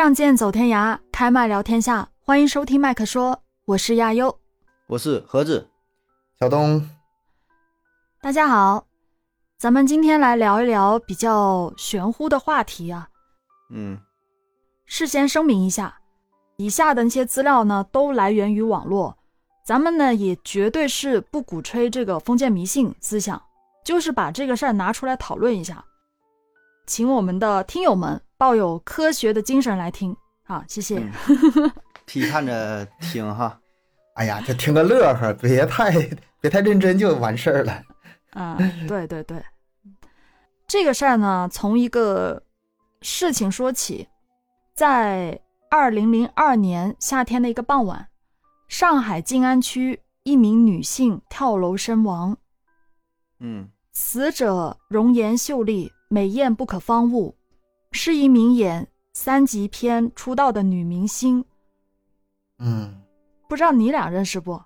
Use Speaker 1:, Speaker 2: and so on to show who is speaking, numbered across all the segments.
Speaker 1: 仗剑走天涯，开麦聊天下。欢迎收听麦克说，我是亚优。
Speaker 2: 我是盒子，
Speaker 3: 小东，
Speaker 1: 大家好，咱们今天来聊一聊比较玄乎的话题啊。
Speaker 2: 嗯，
Speaker 1: 事先声明一下，以下的那些资料呢，都来源于网络，咱们呢也绝对是不鼓吹这个封建迷信思想，就是把这个事儿拿出来讨论一下，请我们的听友们抱有科学的精神来听。好，谢谢。
Speaker 2: 嗯 批判着听哈。
Speaker 3: 哎呀，就听个乐呵，别太 别太认真就完事儿了。
Speaker 1: 啊，对对对，这个事儿呢，从一个事情说起，在二零零二年夏天的一个傍晚，上海静安区一名女性跳楼身亡，
Speaker 2: 嗯
Speaker 1: 死者容颜秀丽，美艳不可方物，是一名演三级片出道的女明星，
Speaker 3: 嗯，
Speaker 1: 不知道你俩认识不？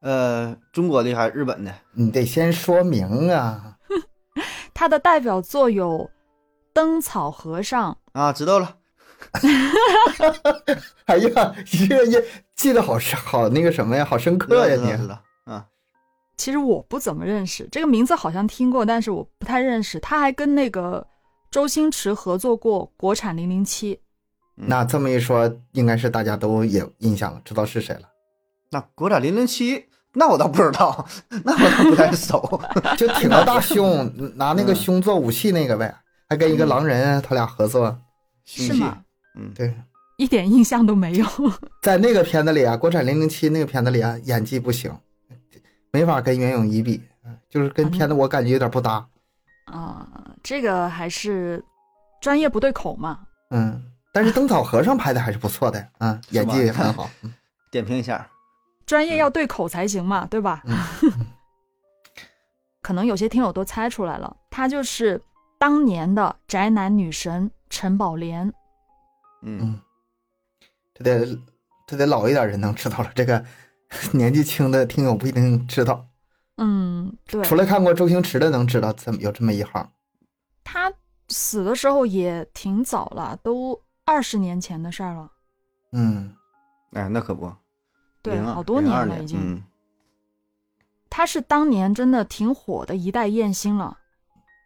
Speaker 2: 呃，中国的还是日本的？
Speaker 3: 你得先说明啊。
Speaker 1: 她的代表作有《灯草和尚》。
Speaker 2: 啊，知道了。
Speaker 3: 哎呀，这也记得好深好那个什么呀，好深刻呀你。
Speaker 2: 啊，
Speaker 1: 其实我不怎么认识这个名字，好像听过，但是我不太认识。他还跟那个周星驰合作过国产《零零七》，
Speaker 3: 那这么一说，应该是大家都有印象了，知道是谁了。
Speaker 2: 那国产零零七，那我倒不知道，那我倒不太熟。
Speaker 3: 就挺个大胸，拿那个胸做武器那个呗，还跟一个狼人他俩合作。
Speaker 1: 是吗？
Speaker 2: 嗯，
Speaker 3: 对，
Speaker 1: 一点印象都没有。
Speaker 3: 在那个片子里啊，国产零零七那个片子里啊，演技不行，没法跟袁咏仪比，就是跟片子我感觉有点不搭。
Speaker 1: 啊、这个还是专业不对口嘛。
Speaker 3: 嗯，但是灯草和尚拍的还是不错的，啊，演技也很好。嗯
Speaker 2: 点评一下。
Speaker 1: 专业要对口才行嘛，对吧？
Speaker 3: 嗯
Speaker 1: 可能有些听友都猜出来了，她就是当年的宅男女神陈宝莲。
Speaker 2: 嗯，
Speaker 3: 嗯，这得这得老一点人能知道了，这个年纪轻的听友不一定知道。
Speaker 1: 嗯，对，
Speaker 3: 除了看过周星驰的，能知道这么有这么一行。
Speaker 1: 他死的时候也挺早了，都二十年前的事儿了。
Speaker 3: 嗯
Speaker 2: 哎，那可不。
Speaker 1: 对，好多年了已经。
Speaker 2: 嗯
Speaker 1: 她是当年真的挺火的一代艳星了。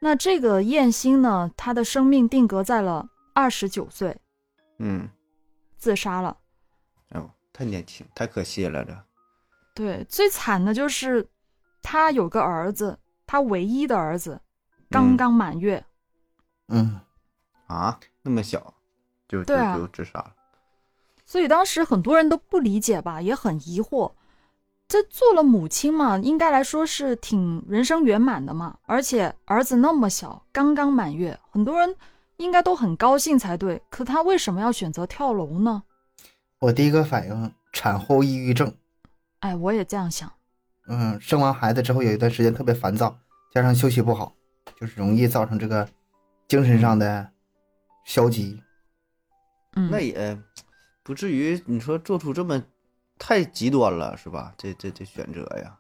Speaker 1: 那这个艳星呢，他的生命定格在了二十九岁，
Speaker 2: 嗯，
Speaker 1: 自杀了。
Speaker 2: 哎呦，太年轻，太可惜了这。
Speaker 1: 对，最惨的就是她有个儿子，他唯一的儿子刚
Speaker 2: 嗯
Speaker 1: 刚满月。
Speaker 3: 嗯，
Speaker 2: 啊，那么小，就就
Speaker 1: 对啊
Speaker 2: 就自杀了。
Speaker 1: 所以当时很多人都不理解吧，也很疑惑。这做了母亲嘛，应该来说是挺人生圆满的嘛，而且儿子那么小，刚刚满月，很多人应该都很高兴才对。可他为什么要选择跳楼呢？
Speaker 3: 我第一个反应产后抑郁症。
Speaker 1: 哎，我也这样想。
Speaker 3: 嗯，生完孩子之后有一段时间特别烦躁，加上休息不好，就是容易造成这个精神上的消极。
Speaker 1: 嗯，
Speaker 2: 那也不至于你说做出这么太极端了，是吧？这这这选择呀，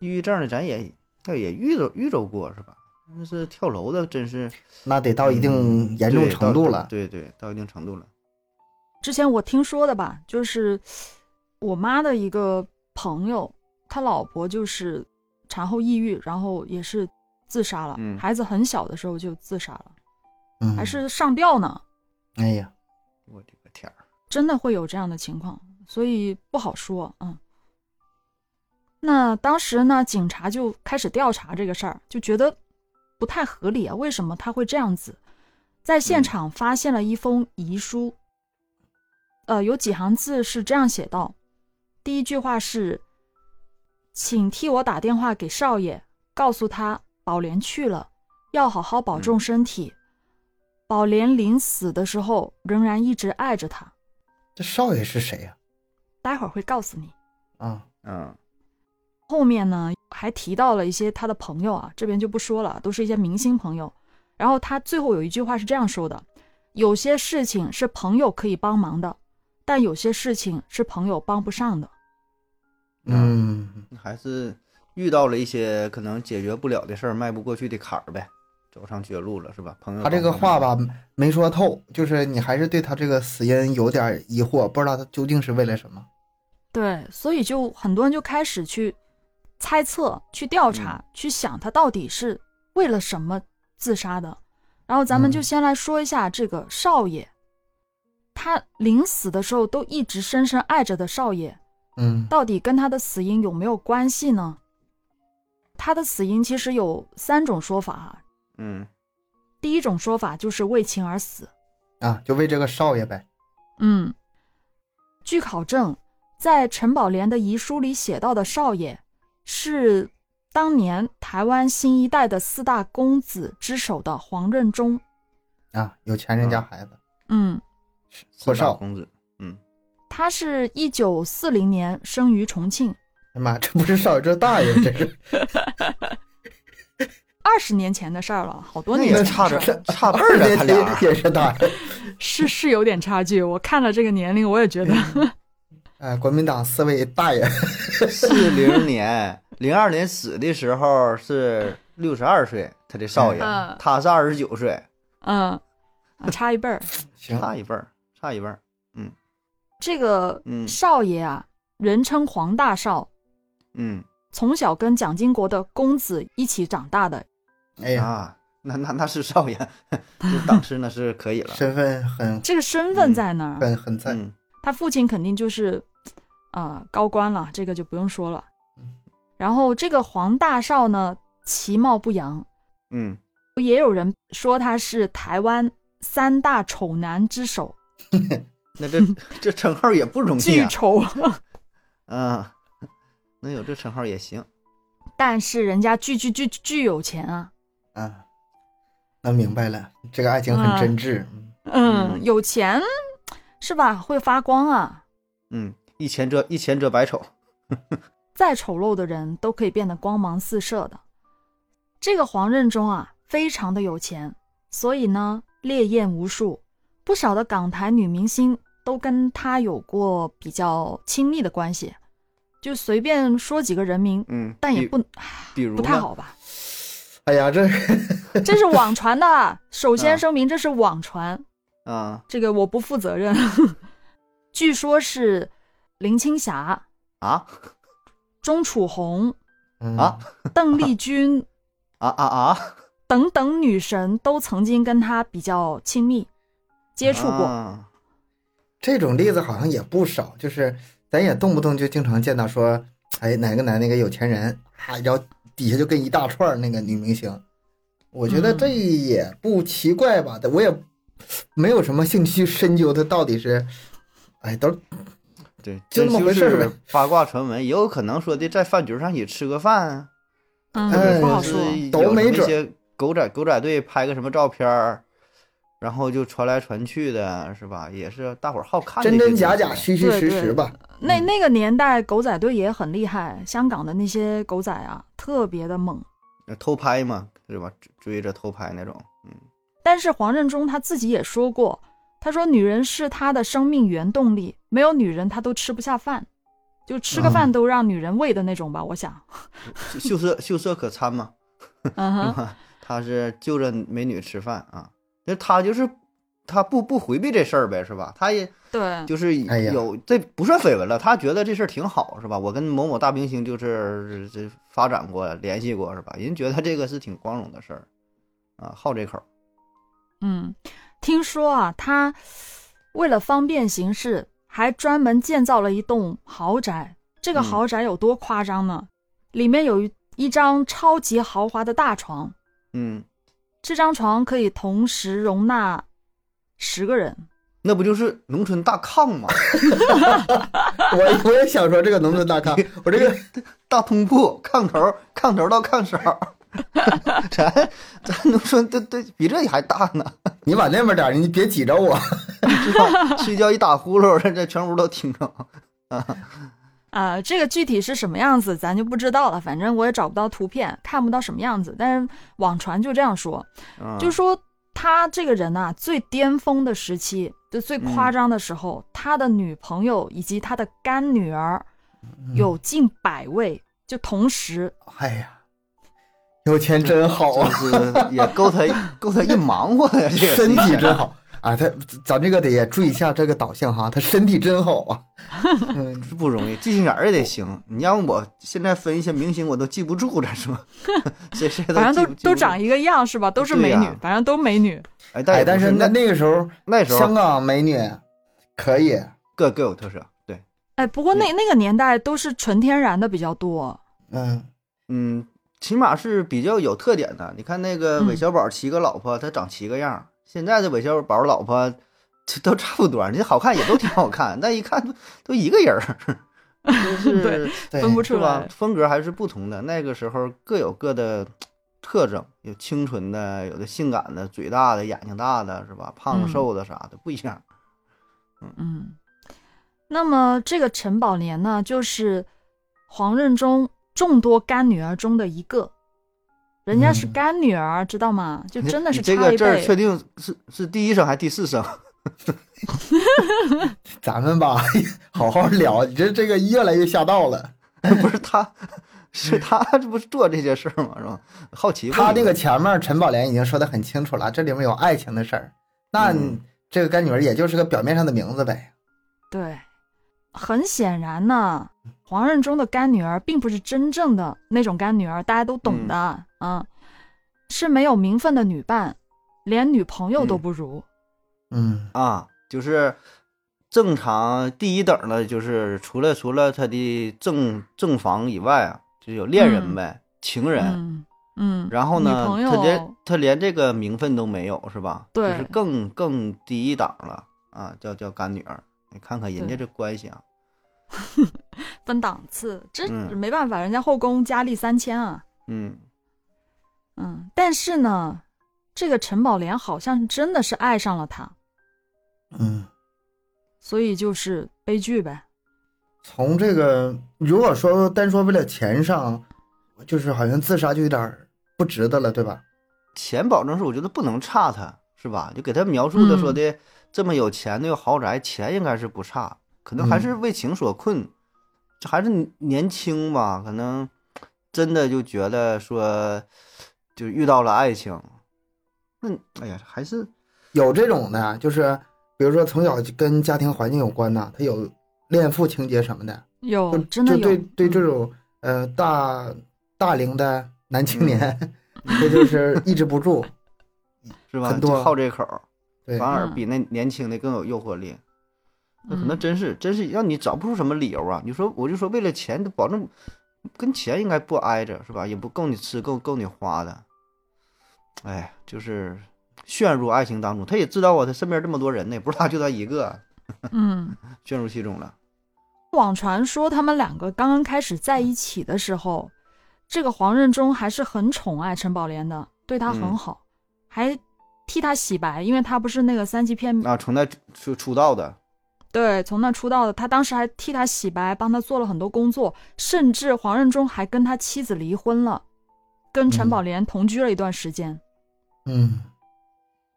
Speaker 2: 抑郁症的咱也那也遇着遇着过，是吧？那是跳楼的，真是
Speaker 3: 那得到一定
Speaker 2: 嗯
Speaker 3: 严重程度了。
Speaker 2: 对对，到一定程度了。
Speaker 1: 之前我听说的吧，就是我妈的一个朋友，他老婆就是产后抑郁，然后也是自杀了。
Speaker 2: 嗯
Speaker 1: 孩子很小的时候就自杀了，
Speaker 3: 嗯，
Speaker 1: 还是上吊呢。
Speaker 3: 哎呀，
Speaker 2: 我的个天儿！
Speaker 1: 真的会有这样的情况，所以不好说。嗯，那当时呢，警察就开始调查这个事儿，就觉得不太合理啊，为什么他会这样子？在现
Speaker 2: 嗯
Speaker 1: 场发现了一封遗书，呃，有几行字是这样写道：第一句话是，请替我打电话给少爷，告诉他宝莲去了，要好好保重身体。宝莲临死的时候仍然一直爱着他。
Speaker 3: 这少爷是谁呀、
Speaker 1: 待会儿会告诉你。
Speaker 3: 啊？
Speaker 2: 嗯
Speaker 1: 后面呢还提到了一些他的朋友啊，这边就不说了，都是一些明星朋友。然后他最后有一句话是这样说的：有些事情是朋友可以帮忙的，但有些事情是朋友帮不上的。
Speaker 3: 嗯，
Speaker 2: 还是遇到了一些可能解决不了的事儿，迈不过去的坎儿呗。走上绝路了，是吧？朋友，
Speaker 3: 他这个话吧，没说透，就是你还是对他这个死因有点疑惑，不知道他究竟是为了什么。
Speaker 1: 对，所以就很多人就开始去猜测、去调查、去想他到底是为了什么自杀的。然后咱们就
Speaker 3: 嗯
Speaker 1: 先来说一下这个少爷，他临死的时候都一直深深爱着的少爷，
Speaker 3: 嗯
Speaker 1: 到底跟他的死因有没有关系呢？他的死因其实有三种说法啊。
Speaker 2: 嗯
Speaker 1: 第一种说法就是为情而死，
Speaker 3: 啊，就为这个少爷呗。
Speaker 1: 嗯，据考证，在陈宝莲的遗书里写到的少爷，是当年台湾新一代的四大公子之首的黄任中。
Speaker 3: 啊，有钱人家孩子，
Speaker 1: 嗯，
Speaker 3: 霍少。
Speaker 2: 公子，嗯，
Speaker 1: 他是一九四零年生于重庆，
Speaker 3: 哎妈，这不是少爷，这是大爷，这是。
Speaker 1: 二十年前的事儿了，好多年前
Speaker 2: 差着
Speaker 1: 的事儿。
Speaker 2: 差辈儿了，他俩。
Speaker 3: 也是大爷。
Speaker 1: 是是有点差距。我看了这个年龄，我也觉得，
Speaker 3: 哎，国民党四位大爷，
Speaker 2: 四零年，零二年死的时候是六十二岁，他的少爷，
Speaker 1: 嗯。
Speaker 2: 他是二十九岁，
Speaker 1: 嗯，啊差一辈儿。
Speaker 3: 行，
Speaker 2: 差一辈儿，差一辈儿。
Speaker 1: 这个
Speaker 2: 嗯
Speaker 1: 少爷啊，人称黄大少，
Speaker 2: 嗯
Speaker 1: 从小跟蒋经国的公子一起长大的。
Speaker 3: 哎呀，
Speaker 2: 啊，那那那是少爷，这档次那是可以了。
Speaker 3: 身份很
Speaker 1: 这个身份在那儿，
Speaker 3: 很很在。
Speaker 2: 嗯
Speaker 1: 他父亲肯定就是，啊、高官了，这个就不用说了
Speaker 3: 嗯。
Speaker 1: 然后这个黄大少呢，其貌不扬，
Speaker 2: 嗯，
Speaker 1: 也有人说他是台湾三大丑男之首，
Speaker 2: 那这这称号也不容易啊。
Speaker 1: 巨丑。
Speaker 2: 嗯，能有这称号也行。
Speaker 1: 但是人家巨巨巨巨有钱啊，
Speaker 3: 啊，那明白了，这个爱情很真挚。嗯
Speaker 1: 嗯，
Speaker 2: 嗯
Speaker 1: 有钱是吧？会发光啊，
Speaker 2: 嗯，一钱遮一钱遮百丑。
Speaker 1: 再丑陋的人都可以变得光芒四射的。这个黄任中啊，非常的有钱，所以呢，烈焰无数，不少的港台女明星都跟他有过比较亲密的关系。就随便说几个人名，
Speaker 2: 嗯，
Speaker 1: 但也不
Speaker 2: 比如
Speaker 1: 不太好吧？
Speaker 3: 哎呀，这
Speaker 1: 这是网传的，首
Speaker 2: 啊
Speaker 1: 先声明这是网传，
Speaker 2: 啊
Speaker 1: 这个我不负责任。据说是林青霞、
Speaker 2: 啊
Speaker 1: 钟楚红、
Speaker 3: 嗯
Speaker 2: 啊
Speaker 1: 邓丽君
Speaker 2: 啊啊啊！
Speaker 1: 等等女神都曾经跟他比较亲密接触过。
Speaker 2: 啊。
Speaker 3: 这种例子好像也不少，就是咱也动不动就经常见到说，哎，哪个男那个有钱人，啊，然后底下就跟一大串儿那个女明星，我觉得
Speaker 1: 嗯。
Speaker 3: 这也不奇怪吧，我也没有什么兴趣去深究它到底是，哎，都
Speaker 2: 对，
Speaker 3: 就那么回事儿呗。
Speaker 2: 八卦传闻，也有可能说的在饭局上也吃个饭，
Speaker 1: 嗯，
Speaker 3: 哎
Speaker 2: 是
Speaker 1: 不好说。
Speaker 3: 都
Speaker 2: 有
Speaker 3: 没准
Speaker 2: 狗仔狗仔队拍个什么照片儿，然后就传来传去的，是吧？也是大伙儿好看的
Speaker 3: 真。真假假，虚虚实实吧。
Speaker 1: 那
Speaker 2: 嗯
Speaker 1: 那个年代狗仔队也很厉害，香港的那些狗仔啊，特别的猛。
Speaker 2: 偷拍嘛，是吧？追追着偷拍那种，嗯
Speaker 1: 但是黄任中他自己也说过，他说女人是他的生命原动力，没有女人他都吃不下饭，就吃个饭都让女人喂的那种吧。我想，
Speaker 2: 秀色秀色可餐嘛，
Speaker 1: 嗯
Speaker 2: 是
Speaker 1: 哼，
Speaker 2: 吧？他是就着美女吃饭啊，那他就是他不不回避这事儿呗，是吧？他也
Speaker 1: 对，
Speaker 2: 就是
Speaker 3: 哎呀
Speaker 2: 有这不算绯闻了，他觉得这事儿挺好，是吧？我跟某某大明星就是这发展过、联系过，是吧？人觉得这个是挺光荣的事儿啊，好这口。
Speaker 1: 嗯，听说啊，他为了方便行事，还专门建造了一栋豪宅。这个
Speaker 2: 嗯
Speaker 1: 豪宅有多夸张呢？里面有一一张超级豪华的大床，
Speaker 2: 嗯，
Speaker 1: 这张床可以同时容纳十个人。
Speaker 2: 那不就是农村大炕吗？
Speaker 3: 我我也想说这个农村大炕，我这个
Speaker 2: 大通铺，炕头炕头到炕梢儿，咱咱农村对对比这还大呢，
Speaker 3: 你往那边点，你别挤着我。
Speaker 2: 睡觉一打呼噜，这这全屋都听着。
Speaker 1: 啊、这个具体是什么样子，咱就不知道了。反正我也找不到图片，看不到什么样子。但是网传就这样说，
Speaker 2: 嗯
Speaker 1: 就说他这个人呐、最巅峰的时期，就最夸张的时候，他的女朋友以及他的干女儿有近百位，就同时，
Speaker 3: 哎呀，有钱真好啊，
Speaker 2: 也够他够他一忙活呀，这个
Speaker 3: 身体真好啊！他咱这个得也注意一下这个导向哈，他身体真好啊。嗯，
Speaker 2: 是不容易，记性眼儿也得行。你让我现在分一些明星，我都记不住，咱说，谁谁都
Speaker 1: 反正都都长一个样是吧？都是美女，反正都美女。
Speaker 2: 哎，但
Speaker 3: 是那那个时候
Speaker 2: 那时候
Speaker 3: 香港美女可以，
Speaker 2: 各各有特色，对，
Speaker 1: 哎，不过那那个年代都是纯天然的比较多。
Speaker 3: 嗯
Speaker 2: 嗯，起码是比较有特点的。你看那个
Speaker 1: 嗯
Speaker 2: 韦小宝七个老婆，他长七个样儿。现在的韦小宝老婆这 都差不多，你好看也都挺好看，但一看都都一个人儿，就是
Speaker 1: 对
Speaker 3: 对，
Speaker 1: 分不出。
Speaker 2: 风格还是不同的。那个时候各有各的 特征，有清纯的，有的性感的，嘴大的，眼睛大的，是吧？胖
Speaker 1: 嗯
Speaker 2: 瘦的啥的不一样。
Speaker 1: 嗯，那么这个陈宝莲呢，就是黄任中众多干女儿中的一个，人家是
Speaker 3: 嗯
Speaker 1: 干女儿，知道吗？就真的是
Speaker 2: 这
Speaker 1: 差一辈。
Speaker 2: 个字儿确定是是第一声还是第四声？
Speaker 3: 咱们吧好好聊，你这这个越来越下道了。
Speaker 2: 不是他，是他这不是做这些事儿吗？是吧？好奇
Speaker 3: 他这个前面陈宝莲已经说的很清楚了，这里面有爱情的事儿，那
Speaker 2: 嗯
Speaker 3: 这个干女儿也就是个表面上的名字呗。
Speaker 1: 对，很显然呢，黄任中的干女儿并不是真正的那种干女儿，大家都懂的是没有名分的女伴，连女朋友都
Speaker 2: 嗯
Speaker 1: 不如。
Speaker 3: 嗯
Speaker 2: 啊，就是正常第一等的，就是除了除了他的正正房以外啊，就有恋人呗，情人。
Speaker 1: 嗯嗯，
Speaker 2: 然后呢，他连他连这个名分都没有，是吧？
Speaker 1: 对
Speaker 2: 就是更更低一档了啊，叫叫干女儿。你看看人家这关系啊，
Speaker 1: 分档次，这
Speaker 2: 嗯
Speaker 1: 没办法，人家后宫佳丽三千啊。
Speaker 2: 嗯，
Speaker 1: 嗯，但是呢，这个陈宝莲好像真的是爱上了他，
Speaker 3: 嗯，
Speaker 1: 所以就是悲剧呗。
Speaker 3: 从这个如果说单说为了钱上，就是好像自杀就有点不值得了，对吧？
Speaker 2: 钱保证是我觉得不能差他，是吧？就给他描述的
Speaker 1: 嗯
Speaker 2: 说的这么有钱的有豪宅，钱应该是不差，可能还是
Speaker 3: 嗯
Speaker 2: 为情所困，这还是年轻吧，可能真的就觉得说就遇到了爱情，那哎呀还是
Speaker 3: 有这种的，就是比如说从小就跟家庭环境有关的，他有恋父情节什么的，
Speaker 1: 有真的有，
Speaker 3: 就对对这
Speaker 1: 嗯
Speaker 3: 种呃大大龄的男青年，这就是抑制不住。
Speaker 2: 是吧？
Speaker 3: 很多
Speaker 2: 就好这口儿，
Speaker 3: 对，
Speaker 2: 反而
Speaker 1: 嗯
Speaker 2: 比那年轻的更有诱惑力。那可能
Speaker 1: 嗯
Speaker 2: 真是真是让你找不出什么理由啊！你说我就说为了钱，保证跟钱应该不挨着是吧？也不够你吃，够够你花的。哎，就是陷入爱情当中，他也知道啊，他身边这么多人呢，也不是他就他一个，
Speaker 1: 嗯。
Speaker 2: 陷入其中了。
Speaker 1: 网传说他们两个刚刚开始在一起的时候，这个黄任中还是很宠爱陈宝莲的，对她很
Speaker 2: 嗯
Speaker 1: 好，还替她洗白，因为她不是那个三级片，
Speaker 2: 啊，从那出出道的，
Speaker 1: 对，从那出道的，他当时还替他洗白，帮他做了很多工作，甚至黄任中还跟他妻子离婚了，跟陈
Speaker 3: 嗯
Speaker 1: 宝莲同居了一段时间。
Speaker 3: 嗯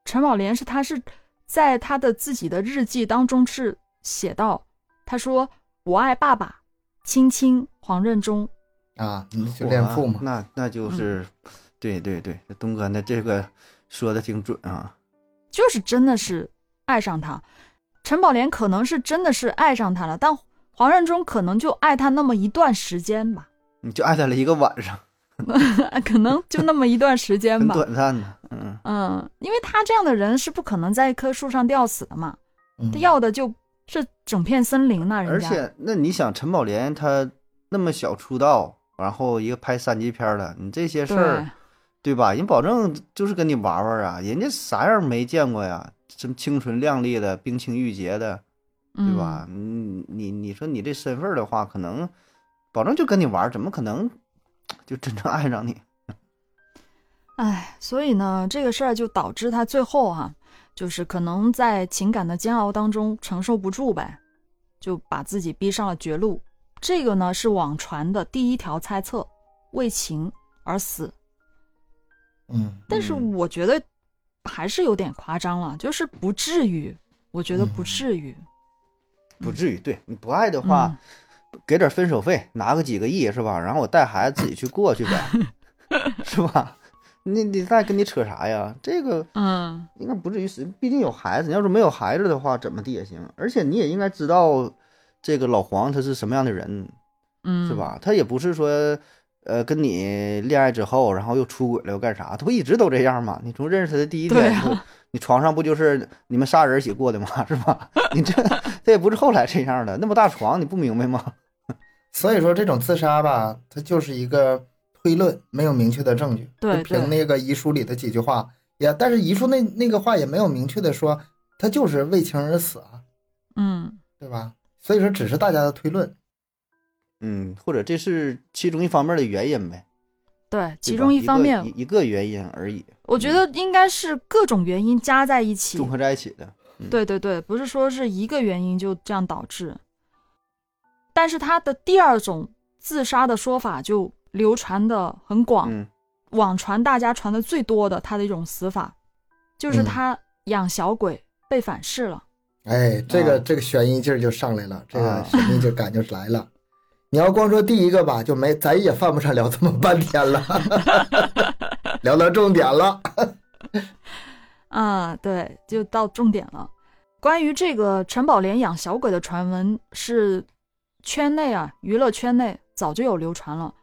Speaker 1: 陈宝莲是他是在他的自己的日记当中是写到，他说我爱爸爸，亲亲黄任中。
Speaker 3: 啊，就恋父嘛。
Speaker 2: 那那就是，对对对，东哥那这个说的挺准啊。
Speaker 1: 就是真的是爱上他。陈宝莲可能是真的是爱上他了，但黄任中可能就爱他那么一段时间吧，
Speaker 2: 你就爱他了一个晚上，
Speaker 1: 可能就那么一段时间吧。
Speaker 2: 短暂的，嗯，
Speaker 1: 嗯，因为他这样的人是不可能在一棵树上吊死的嘛，
Speaker 3: 嗯
Speaker 1: 他要的就是整片森林呢、
Speaker 2: 而
Speaker 1: 人家。
Speaker 2: 且那你想，陈宝莲她那么小出道，然后一个拍三级片的，你这些事儿
Speaker 1: 对，
Speaker 2: 对吧？人保证就是跟你玩玩啊，人家啥样没见过呀？什么清纯靓丽的、冰清玉洁的，对吧？
Speaker 1: 嗯？
Speaker 2: 你你你说你这身份的话，可能保证就跟你玩，怎么可能就真正爱上你？
Speaker 1: 哎，所以呢，这个事儿就导致他最后哈、就是可能在情感的煎熬当中承受不住呗，就把自己逼上了绝路。这个呢是网传的第一条猜测，为情而死。
Speaker 3: 嗯
Speaker 1: 但是
Speaker 2: 嗯
Speaker 1: 我觉得还是有点夸张了，就是不至于，我觉得不
Speaker 3: 嗯
Speaker 1: 至于。
Speaker 2: 不至于，对你不爱的话，给点分手费，拿个几个亿是吧？然后我带孩子自己去过去呗，是吧？你你再跟你扯啥呀？这个
Speaker 1: 嗯，
Speaker 2: 应该不至于死，毕竟有孩子。你要是没有孩子的话，怎么地也行。而且你也应该知道这个老黄他是什么样的人，
Speaker 1: 嗯，
Speaker 2: 是？吧？他也不是说，呃，跟你恋爱之后，然后又出轨了又干啥？他不一直都这样吗？你从认识他的第一天，
Speaker 1: 啊
Speaker 2: 你床上不就是你们仨人一起过的吗？是吧？你这 他也不是后来这样的，那么大床你不明白吗？
Speaker 3: 所以说这种自杀吧，它就是一个推论，没有明确的证据。
Speaker 1: 对
Speaker 3: 就凭那个遗书里的几句话，也但是遗书那那个话也没有明确的说他就是为情而死啊，
Speaker 1: 嗯，
Speaker 3: 对吧？所以说只是大家的推论。
Speaker 2: 嗯，或者这是其中一方面的原因呗，
Speaker 1: 对，其中
Speaker 2: 一
Speaker 1: 方面，
Speaker 2: 一一个原因而已，
Speaker 1: 我觉得应该是各种原因加在一起。
Speaker 2: 综合在一起的。嗯
Speaker 1: 对对对，不是说是一个原因就这样导致。但是他的第二种自杀的说法就流传的很广，
Speaker 2: 嗯
Speaker 1: 网传大家传的最多的他的一种死法，就是
Speaker 3: 嗯
Speaker 1: 他养小鬼被反噬了。
Speaker 3: 哎，这个、
Speaker 2: 啊
Speaker 3: 这个悬疑劲儿就上来了，这个
Speaker 2: 啊
Speaker 3: 神秘劲感就来了。你要光说第一个吧，就没咱也犯不上聊这么半天了，聊到重点了。
Speaker 1: 啊，对，就到重点了。关于这个陈宝莲养小鬼的传闻，是圈内啊，娱乐圈内早就有流传了，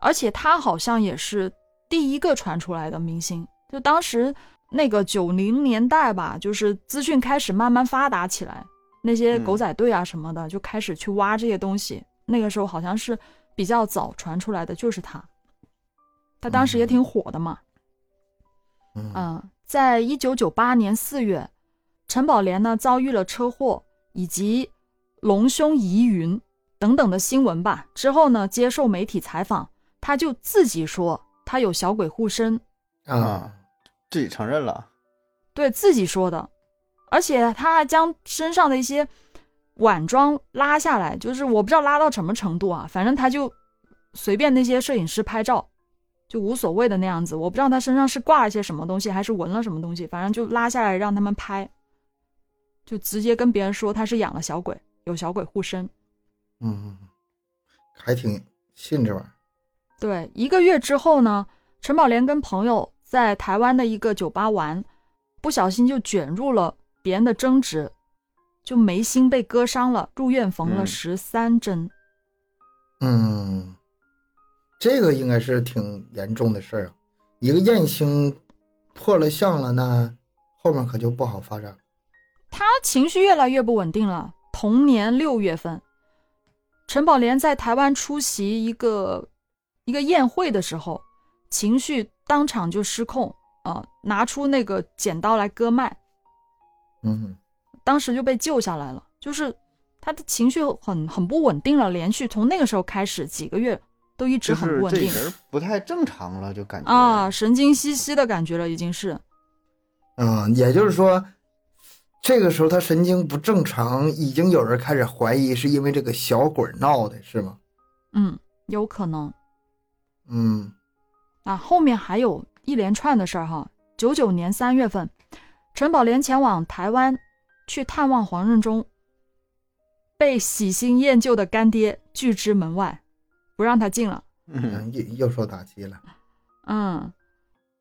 Speaker 1: 而且他好像也是第一个传出来的明星。就当时那个九零年代吧，就是资讯开始慢慢发达起来，那些
Speaker 2: 嗯
Speaker 1: 狗仔队啊什么的、就开始去挖这些东西。那个时候好像是比较早传出来的，就是他。他当时也挺火的嘛。
Speaker 3: 嗯
Speaker 1: 嗯，在一九九八年四月，陈宝莲呢遭遇了车祸以及隆胸疑云等等的新闻吧。之后呢，接受媒体采访，他就自己说他有小鬼护身，
Speaker 3: 啊，
Speaker 2: 自己承认了。
Speaker 1: 对自己说的，而且他还将身上的一些晚装拉下来，就是我不知道拉到什么程度啊，反正他就随便那些摄影师拍照，就无所谓的那样子。我不知道他身上是挂了些什么东西，还是纹了什么东西，反正就拉下来让他们拍，就直接跟别人说他是养了小鬼，有小鬼护身。
Speaker 3: 嗯，还挺信这玩意儿。
Speaker 1: 对，一个月之后呢，陈宝莲跟朋友在台湾的一个酒吧玩，不小心就卷入了别人的争执，就眉心被割伤了，入院缝了
Speaker 2: 嗯
Speaker 1: 十三针。
Speaker 3: 嗯，这个应该是挺严重的事儿啊。一个艳星破了相了，那后面可就不好发展了。
Speaker 1: 他情绪越来越不稳定了。同年六月份，陈宝莲在台湾出席一个一个宴会的时候，情绪当场就失控啊、拿出那个剪刀来割脉，
Speaker 3: 嗯
Speaker 1: 当时就被救下来了。就是他的情绪很很不稳定了，连续从那个时候开始几个月都一直很不稳定
Speaker 2: 这人不太正常了，就感觉
Speaker 1: 啊，神经兮兮的感觉了，已经是。
Speaker 3: 嗯、也就是说，这个时候他神经不正常，已经有人开始怀疑是因为这个小鬼闹的，是吗？
Speaker 1: 嗯，有可能
Speaker 3: 嗯
Speaker 1: 啊。后面还有一连串的事儿哈。九九年三月份，陈宝莲前往台湾去探望黄任中，被喜新厌旧的干爹拒之门外，不让他进了。
Speaker 2: 嗯
Speaker 3: 嗯，又又受打击了。
Speaker 1: 嗯，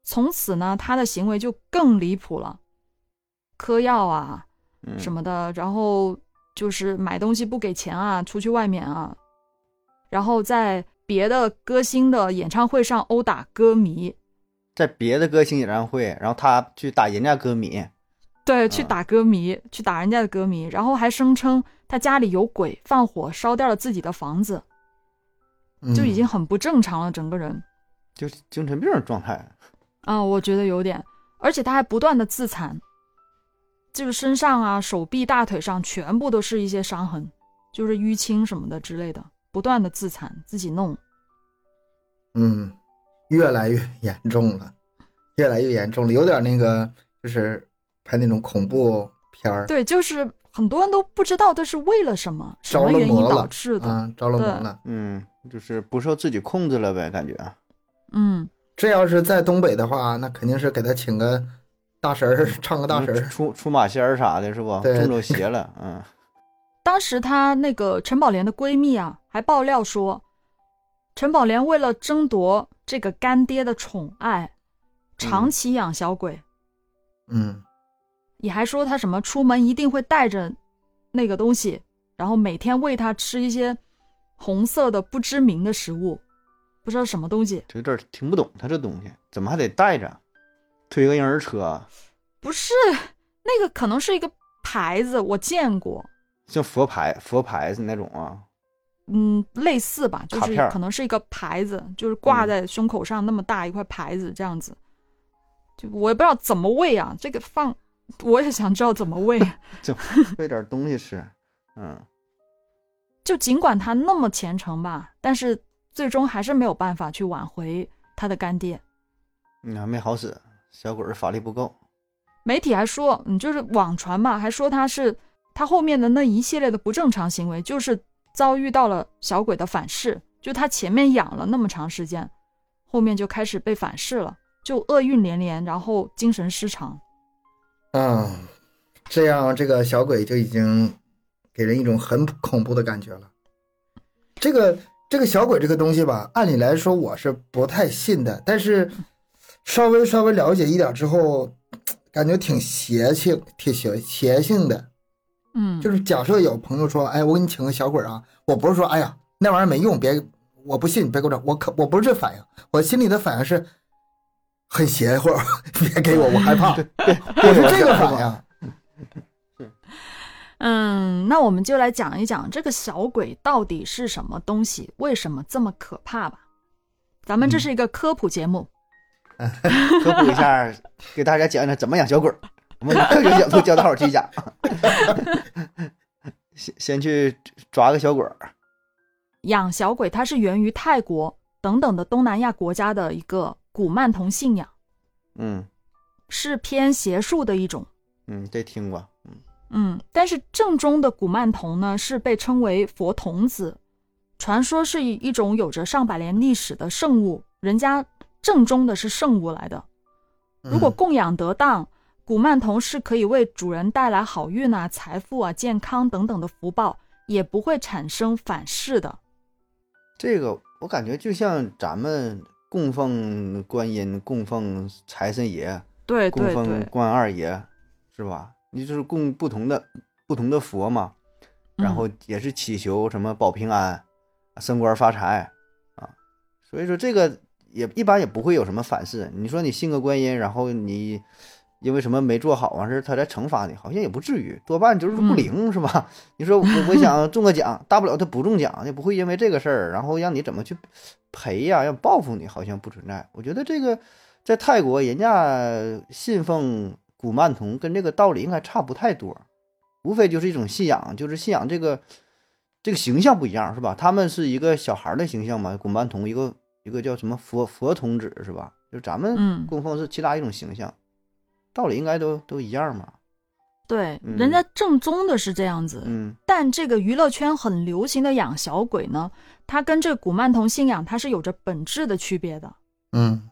Speaker 1: 从此呢，他的行为就更离谱了，嗑药啊
Speaker 2: 嗯。
Speaker 1: 什么的，然后就是买东西不给钱啊，出去外面啊，然后在别的歌星的演唱会上殴打歌迷，
Speaker 2: 在别的歌星演唱会，然后他去打人家歌迷，
Speaker 1: 对，去
Speaker 2: 啊
Speaker 1: 打歌迷，去打人家的歌迷，然后还声称他家里有鬼，放火烧掉了自己的房子，
Speaker 3: 嗯。
Speaker 1: 就已经很不正常了，整个人。
Speaker 2: 就是精神病状态。
Speaker 1: 啊、我觉得有点，而且他还不断的自残，就是身上啊、手臂、大腿上全部都是一些伤痕，就是淤青什么的之类的，不断的自残，自己弄。
Speaker 3: 嗯，越来越严重了，越来越严重了，有点那个就是拍那种恐怖片儿，
Speaker 1: 对，就是很多人都不知道这是为了什么，什
Speaker 3: 着了
Speaker 1: 么原因
Speaker 3: 魔了
Speaker 1: 导致的。
Speaker 3: 啊，着了魔了。
Speaker 2: 嗯，就是不受自己控制了呗，感觉。
Speaker 1: 嗯，
Speaker 3: 这要是在东北的话，那肯定是给他请个大神儿，唱个大神儿。
Speaker 2: 出出马仙儿啥的，是不？中了邪了，嗯
Speaker 1: 当时她那个陈宝莲的闺蜜啊，还爆料说，陈宝莲为了争夺这个干爹的宠爱，长期养小鬼，
Speaker 3: 嗯
Speaker 1: 你还说他什么出门一定会带着那个东西，然后每天喂他吃一些红色的不知名的食物，不知道什么东西。
Speaker 2: 这有点听不懂他这东西，怎么还得带着？推个婴儿车，啊
Speaker 1: 不是那个，可能是一个牌子，我见过，
Speaker 2: 像佛牌佛牌子那种啊。
Speaker 1: 嗯，类似吧，就是可能是一个牌子，就是挂
Speaker 2: 嗯
Speaker 1: 在胸口上那么大一块牌子这样子。就我也不知道怎么喂啊，这个放我也想知道怎么喂。
Speaker 2: 就喂点东西吃，嗯，
Speaker 1: 就尽管他那么虔诚吧，但是最终还是没有办法去挽回他的干爹。
Speaker 2: 你还没好使，小鬼儿法力不够。
Speaker 1: 媒体还说，嗯，就是网传嘛，还说他是他后面的那一系列的不正常行为，就是遭遇到了小鬼的反噬，就他前面养了那么长时间，后面就开始被反噬了，就厄运连连，然后精神失常。
Speaker 3: 啊，这样这个小鬼就已经给人一种很恐怖的感觉了。这个这个小鬼这个东西吧，按理来说我是不太信的，但是稍微稍微了解一点之后，感觉挺邪性，挺邪邪性的。
Speaker 1: 嗯，
Speaker 3: 就是假设有朋友说，哎，我给你请个小鬼啊，我不是说，哎呀，那玩意儿没用，别，我不信，你别给我整，我可我不是这反应，我心里的反应是很邪乎，别给我，我害怕，我是这个反应。
Speaker 1: 嗯，那我们就来讲一讲这个小鬼到底是什么东西，为什么这么可怕吧？咱们这是一个科普节目，
Speaker 2: 科普一下，给大家讲讲怎么养小鬼儿。我们以科学角度教导好去讲。先先去抓个小鬼儿，
Speaker 1: 养小鬼它是源于泰国等等的东南亚国家的一个古曼童信仰，
Speaker 2: 嗯
Speaker 1: 是偏邪术的一种。
Speaker 2: 嗯，这听过，嗯
Speaker 1: 嗯，但是正宗的古曼童呢，是被称为佛童子，传说是一一种有着上百年历史的圣物，人家正宗的是圣物来的。如果供养得当，古曼童是可以为主人带来好运啊、财富啊、健康等等的福报，也不会产生反噬的。
Speaker 2: 这个我感觉就像咱们供奉观音、供奉财神爷、
Speaker 1: 对
Speaker 2: 供奉关二爷，是吧？你就是供不同的不同的佛嘛，然后也是祈求什么保平安、升官发财啊。所以说这个也一般也不会有什么反噬。你说你信个观音，然后你因为什么没做好完事儿，他再惩罚你，好像也不至于，多半就是不灵，是吧？你说我我想中个奖，大不了他不中奖，也不会因为这个事儿，然后让你怎么去赔呀，要报复你，好像不存在。我觉得这个在泰国，人家信奉古曼童，跟这个道理应该差不太多，无非就是一种信仰，就是信仰这个这个形象不一样，是吧？他们是一个小孩儿的形象嘛，古曼童一个一个叫什么佛佛童子是吧？就咱们
Speaker 1: 嗯
Speaker 2: 供奉是其他一种形象，道理应该都都一样嘛。
Speaker 1: 对，
Speaker 2: 嗯
Speaker 1: 人家正宗的是这样子。
Speaker 2: 嗯
Speaker 1: 但这个娱乐圈很流行的养小鬼呢，它跟这古曼童信仰它是有着本质的区别的。
Speaker 3: 嗯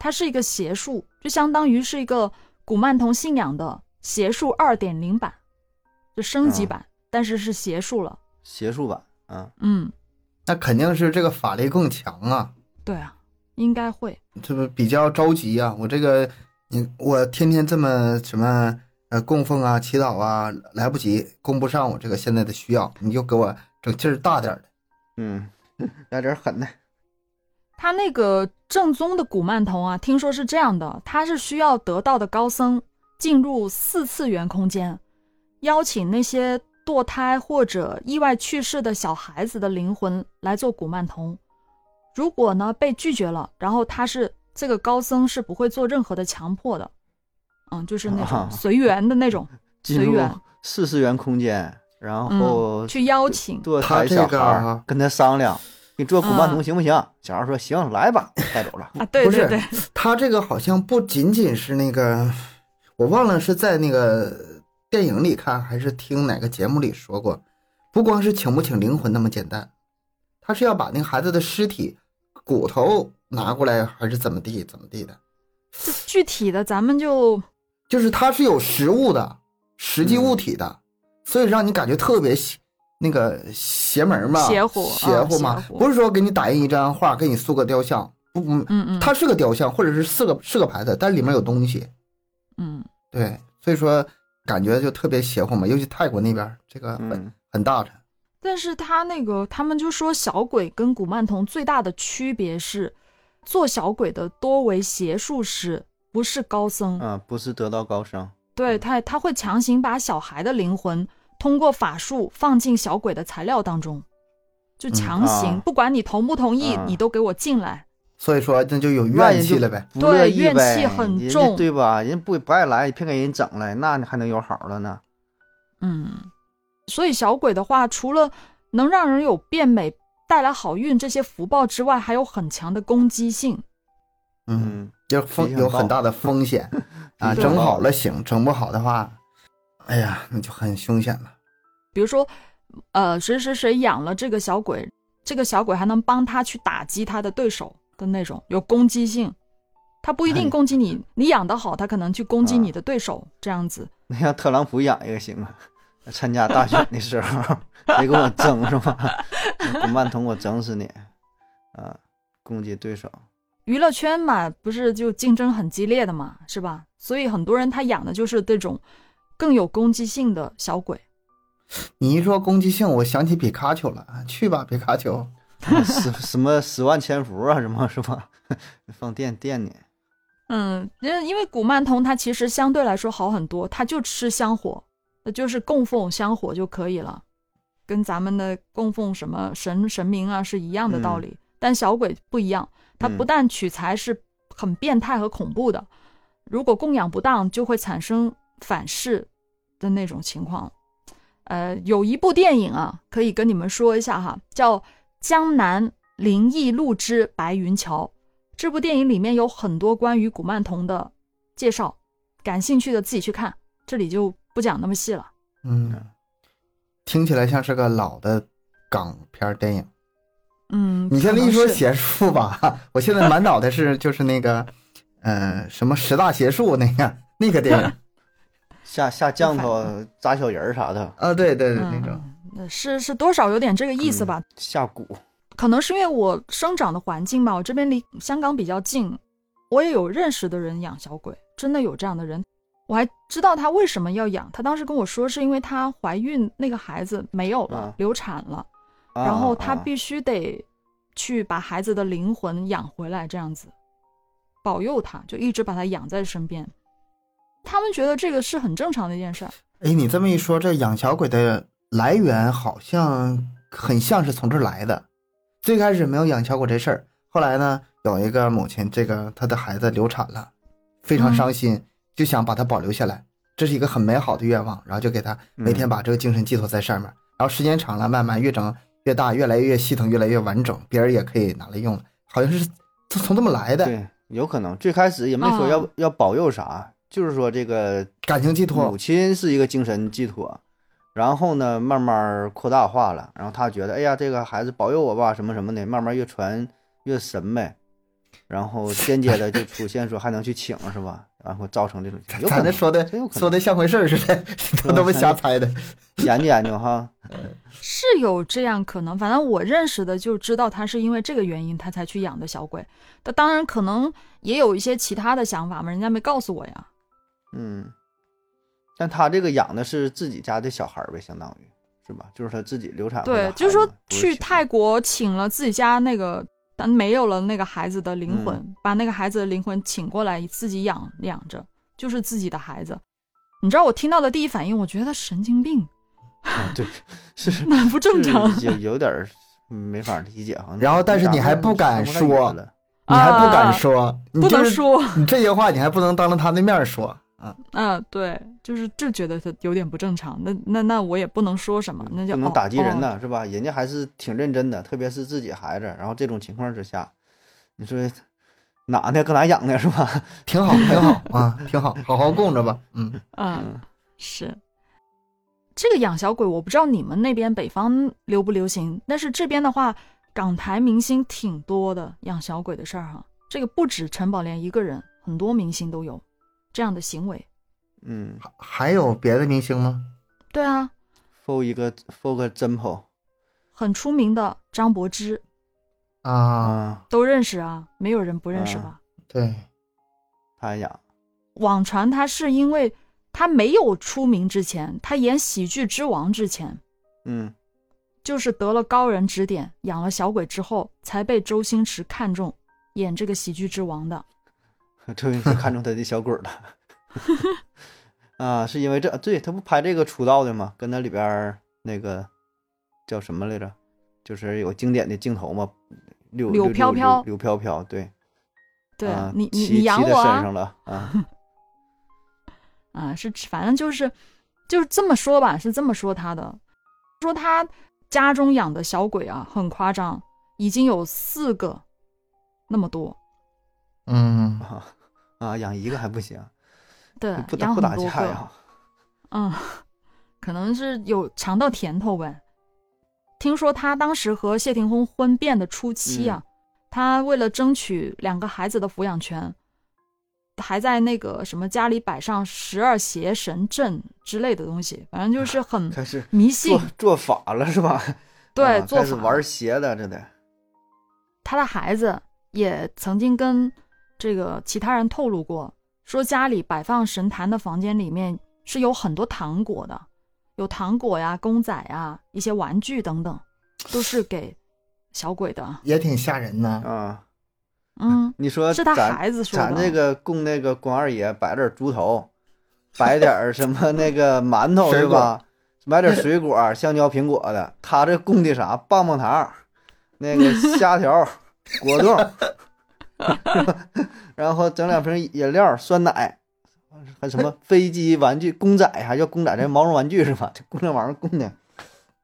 Speaker 1: 它是一个邪术，就相当于是一个古曼童信仰的邪术二点零版，就升级版，但是是邪术了。
Speaker 2: 邪术版啊，
Speaker 1: 嗯，
Speaker 3: 那肯定是这个法力更强啊，
Speaker 1: 对啊，应该会。
Speaker 3: 这不比较着急啊。我这个你我天天这么什么呃供奉啊、祈祷啊，来不及供不上我这个现在的需要，你就给我整劲儿大点儿的。
Speaker 2: 嗯，来点狠的，
Speaker 1: 他那个正宗的古曼童啊，听说是这样的，他是需要得道的高僧进入四次元空间，邀请那些堕胎或者意外去世的小孩子的灵魂来做古曼童。如果呢被拒绝了，然后他是这个高僧是不会做任何的强迫的，嗯，就是那
Speaker 2: 啊
Speaker 1: 种随缘的那种，随缘
Speaker 2: 四次元空间，然后
Speaker 1: 嗯，去邀请。
Speaker 3: 他这个
Speaker 2: 小孩
Speaker 3: 啊
Speaker 2: 跟他商量，给你做古曼童
Speaker 1: 嗯
Speaker 2: 行不行？小孩说行，来吧，带走了。
Speaker 1: 啊，对对对，
Speaker 3: 他这个好像不仅仅是那个，我忘了是在那个电影里看还是听哪个节目里说过，不光是请不请灵魂那么简单，他是要把那个孩子的尸体、骨头拿过来，还是怎么地怎么地的，
Speaker 1: 这具体的咱们就
Speaker 3: 就是它是有实物的、实际物体的，所以让你感觉特别邪那个邪门嘛，
Speaker 1: 邪乎
Speaker 3: 邪乎嘛，
Speaker 1: 啊
Speaker 3: 不是说给你打印一张画，给你塑个雕像，不，不，
Speaker 1: 嗯嗯，
Speaker 3: 它是个雕像，或者是四个是个牌子，但里面有东西。
Speaker 1: 嗯
Speaker 3: 对，所以说感觉就特别邪乎嘛，尤其泰国那边这个很、
Speaker 2: 嗯
Speaker 3: 很大的。
Speaker 1: 但是他那个，他们就说小鬼跟古曼童最大的区别是，做小鬼的多为邪术师，不是高僧。
Speaker 2: 啊，不是得道高僧，
Speaker 1: 对他，他会强行把小孩的灵魂通过法术放进小鬼的材料当中，就强行，
Speaker 2: 啊
Speaker 1: 不管你同不同意，
Speaker 2: 啊
Speaker 1: 你都给我进来。
Speaker 3: 所以说那就有怨气了呗。
Speaker 2: 不
Speaker 1: 对怨气很重
Speaker 2: 对吧？人不不爱来，偏给人整来，那你还能有好了呢？
Speaker 1: 嗯，所以小鬼的话，除了能让人有变美、带来好运这些福报之外，还有很强的攻击性。
Speaker 3: 嗯，
Speaker 2: 嗯，
Speaker 3: 就风有很大的风险 啊，整好了行，整不好的话，哎呀，那就很凶险了。
Speaker 1: 比如说，呃，谁谁谁养了这个小鬼，这个小鬼还能帮他去打击他的对手的那种，有攻击性。他不一定
Speaker 3: 哎
Speaker 1: 攻击你，你养得好，他可能去攻击
Speaker 2: 啊
Speaker 1: 你的对手，这样子。
Speaker 2: 那像特朗普养一个行吗？参加大选的时候，别跟我争是吧？古曼童我整死你！啊，攻击对手，
Speaker 1: 娱乐圈嘛，不是就竞争很激烈的嘛，是吧？所以很多人他养的就是这种更有攻击性的小鬼。
Speaker 3: 你一说攻击性，我想起皮卡丘了，去吧，皮卡丘。
Speaker 2: 十什么十万千伏啊，什么是吧？放电电你，
Speaker 1: 嗯，因为因为古曼童他其实相对来说好很多，他就吃香火，那就是供奉香火就可以了，跟咱们的供奉什么神神明啊是一样的道理。但小鬼不一样，它不
Speaker 2: 嗯
Speaker 1: 但取材是很变态和恐怖的，如果供养不当，就会产生反噬的那种情况。呃，有一部电影啊，可以跟你们说一下哈，叫《江南灵异录之白云桥》。这部电影里面有很多关于古曼童的介绍，感兴趣的自己去看，这里就不讲那么细了。
Speaker 3: 嗯，听起来像是个老的港片儿电影。
Speaker 1: 嗯，
Speaker 3: 你现在一说邪术吧，我现在满脑袋是就是那个，呃，什么十大邪术那个 那个电影
Speaker 2: 下下降头扎小人儿啥的，
Speaker 3: 啊，对对对，那种。
Speaker 1: 是是多少有点这个意思吧？
Speaker 2: 下蛊，
Speaker 1: 可能是因为我生长的环境吧，我这边离香港比较近，我也有认识的人养小鬼，真的有这样的人。我还知道他为什么要养，他当时跟我说是因为她怀孕那个孩子没有了，
Speaker 2: 啊
Speaker 1: 流产了，
Speaker 2: 啊
Speaker 1: 然后他
Speaker 2: 啊
Speaker 1: 必须得去把孩子的灵魂养回来，这样子保佑他，就一直把他养在身边。他们觉得这个是很正常的一件事儿。
Speaker 3: 哎，你这么一说，这养小鬼的来源好像很像是从这儿来的。最开始没有养小鬼这事儿，后来呢，有一个母亲，这个她的孩子流产了，非常伤心，就想把它保留下来，这是一个很美好的愿望，然后就给他每天把这个精神寄托在上面，然后时间长了，慢慢越长越大，越来越系统，越来越完整，别人也可以拿来用了，好像是从从这么来的
Speaker 2: 对，有可能最开始也没说要、
Speaker 1: 啊
Speaker 2: 要保佑啥，就是说这个
Speaker 3: 感情寄托
Speaker 2: 母。亲是一个精神寄托，然后呢慢慢扩大化了，然后他觉得哎呀这个孩子保佑我吧什么什么的，慢慢越传越神呗，然后间接的就出现说还能去请是吧？然后造成这种有可能
Speaker 3: 咱这说的说的像回事儿似的，都他妈瞎猜的。
Speaker 2: 研究研究哈，
Speaker 1: 是有这样可能，反正我认识的就知道他是因为这个原因他才去养的小鬼。他当然可能也有一些其他的想法嘛，人家没告诉我呀。
Speaker 2: 嗯，但他这个养的是自己家的小孩呗，相当于是吧？就是他自己流产
Speaker 1: 对，就是说去泰国请了自己家那个，但没有了那个孩子的灵魂，
Speaker 2: 嗯
Speaker 1: 把那个孩子的灵魂请过来自己养养着，就是自己的孩子。你知道我听到的第一反应，我觉得他神经病，
Speaker 2: 啊，对，是
Speaker 1: 那不正常。
Speaker 2: 是 有有点儿没法理解哈。
Speaker 3: 然后但是你还不敢说你还不敢
Speaker 1: 啊
Speaker 3: 说，你
Speaker 1: 不
Speaker 3: 就是
Speaker 1: 能说，
Speaker 3: 你这些话你还不能当着他的面说啊。
Speaker 1: 嗯、对，就是就觉得他有点不正常。那那那我也不能说什么，那就
Speaker 2: 不能
Speaker 1: 哦
Speaker 2: 打击人
Speaker 1: 哦，
Speaker 2: 是吧？人家还是挺认真的，特别是自己孩子。然后这种情况之下，你说哪呢？搁哪养呢？是吧？
Speaker 3: 挺好，挺好啊，挺好，好好供着吧。嗯，
Speaker 1: 嗯，是。这个养小鬼，我不知道你们那边北方流不流行，但是这边的话，港台明星挺多的养小鬼的事儿哈。这个不止陈宝莲一个人，很多明星都有这样的行为。
Speaker 2: 嗯，
Speaker 3: 还有别的明星吗？
Speaker 1: 对啊
Speaker 2: ，，for 一个 for 个真跑，
Speaker 1: 很出名的张柏芝，
Speaker 3: 啊，
Speaker 2: 啊，
Speaker 1: 都认识啊，没有人不认识
Speaker 2: 啊
Speaker 1: 吧？
Speaker 3: 对，
Speaker 2: 他还养，
Speaker 1: 网传他是因为他没有出名之前，他演《喜剧之王》之前，
Speaker 2: 嗯，
Speaker 1: 就是得了高人指点，养了小鬼之后，才被周星驰看中演这个《喜剧之王》的。
Speaker 2: 周星驰看中他的小鬼儿了。啊，是因为这，对他不拍这个出道的吗？跟那里边那个叫什么来着？就是有经典的镜头嘛，柳
Speaker 1: 柳飘飘
Speaker 2: 柳飘飘，对，
Speaker 1: 对
Speaker 2: 啊
Speaker 1: 你你你养
Speaker 2: 骑在身上了啊，
Speaker 1: 啊，是反正就是就是这么说吧，是这么说他的，说他家中养的小鬼啊，很夸张，已经有四个那么多，
Speaker 3: 嗯，
Speaker 2: 啊啊，养一个还不行，
Speaker 1: 对，
Speaker 2: 不打不打架呀？
Speaker 1: 嗯，可能是有尝到甜头呗。听说他当时和谢霆锋婚变的初期啊，他为了争取两个孩子的抚养权，还在那个什么家里摆上十二邪神阵之类的东西，反正就是很 迷信
Speaker 2: 做。做法了是吧？
Speaker 1: 对，
Speaker 2: 啊
Speaker 1: 做法
Speaker 2: 玩邪的，这得
Speaker 1: 他的孩子也曾经跟这个其他人透露过，说家里摆放神坛的房间里面是有很多糖果的，有糖果呀、公仔呀、一些玩具等等，都是给小鬼的。
Speaker 3: 也挺吓人呢。
Speaker 2: 啊。
Speaker 1: 嗯，
Speaker 2: 你说
Speaker 1: 是他孩子说的。
Speaker 2: 咱这个供那个关二爷摆点猪头，摆点什么那个馒头是吧？买点水果，香蕉、苹果的。他这供的啥？棒棒糖，那个虾条、果冻，然后整两瓶饮料、酸奶，还什么飞机玩具、公仔，还叫公仔，这毛绒玩具是吧？这供这玩意儿供的，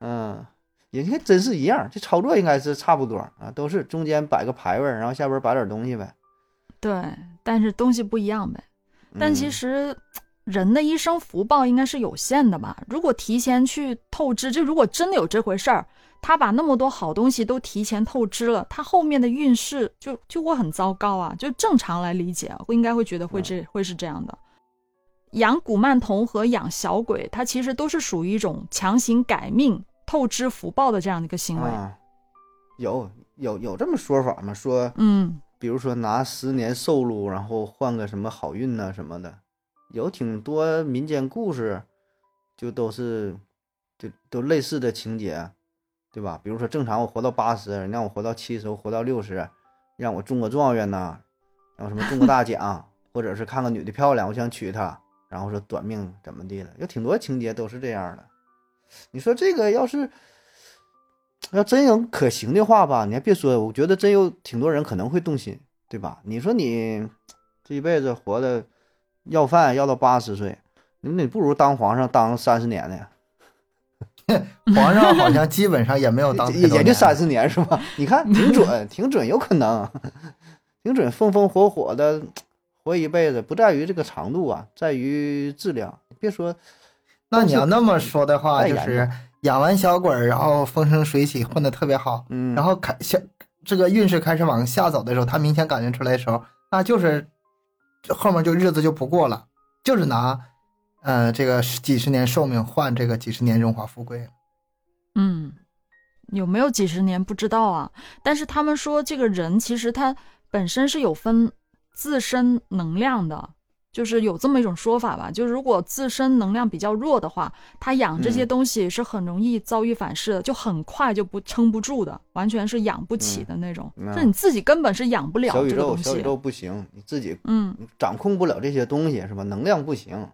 Speaker 2: 嗯。也还真是一样，这操作应该是差不多啊，都是中间摆个牌位，然后下边摆点东西呗。
Speaker 1: 对，但是东西不一样呗。但其
Speaker 2: 嗯
Speaker 1: 实人的一生福报应该是有限的吧？如果提前去透支，就如果真的有这回事儿，他把那么多好东西都提前透支了，他后面的运势就就会很糟糕啊！就正常来理解应该会觉得会这、会是这样的。养古曼童和养小鬼，它其实都是属于一种强行改命、透支福报的这样的一个行为。
Speaker 2: 啊，有有有这么说法吗？说
Speaker 1: 嗯，
Speaker 2: 比如说拿十年寿禄，然后换个什么好运呐、什么的，有挺多民间故事，就都是就都类似的情节，对吧？比如说正常我活到八十，让我活到七十，我活到六十，让我中个状元呐，然后什么中个大奖，或者是看个女的漂亮，我想娶她，然后说短命怎么地了，有挺多情节都是这样的。你说这个要是要真有可行的话吧，你还别说，我觉得真有挺多人可能会动心，对吧？你说你这一辈子活的要饭要到八十岁，那你不如当皇上当三十年呢，
Speaker 3: 皇上好像基本上也没有当
Speaker 2: 也也就三四。年是吧？你看挺准，挺准，有可能，挺准，风风火火的活一辈子，不在于这个长度啊，在于质量。别说
Speaker 3: 那你要那么说的话，就是养完小鬼儿，然后风生水起，混得特别好，
Speaker 2: 嗯，
Speaker 3: 然后开下这个运势开始往下走的时候，他明显感觉出来的时候，那就是后面就日子就不过了，就是拿呃这个几十年寿命换这个几十年荣华富贵。
Speaker 1: 嗯，有没有几十年不知道啊。但是他们说，这个人其实他本身是有分自身能量的，就是有这么一种说法吧。就是如果自身能量比较弱的话，他养这些
Speaker 2: 嗯
Speaker 1: 东西是很容易遭遇反噬的，就很快就不撑不住的，完全是养不起的那种。
Speaker 2: 嗯
Speaker 1: 就你自己根本是养不了
Speaker 2: 小宇宙，
Speaker 1: 这个东西。
Speaker 2: 小宇宙不行，你自己
Speaker 1: 嗯，
Speaker 2: 掌控不了这些东西是吧？能量不行，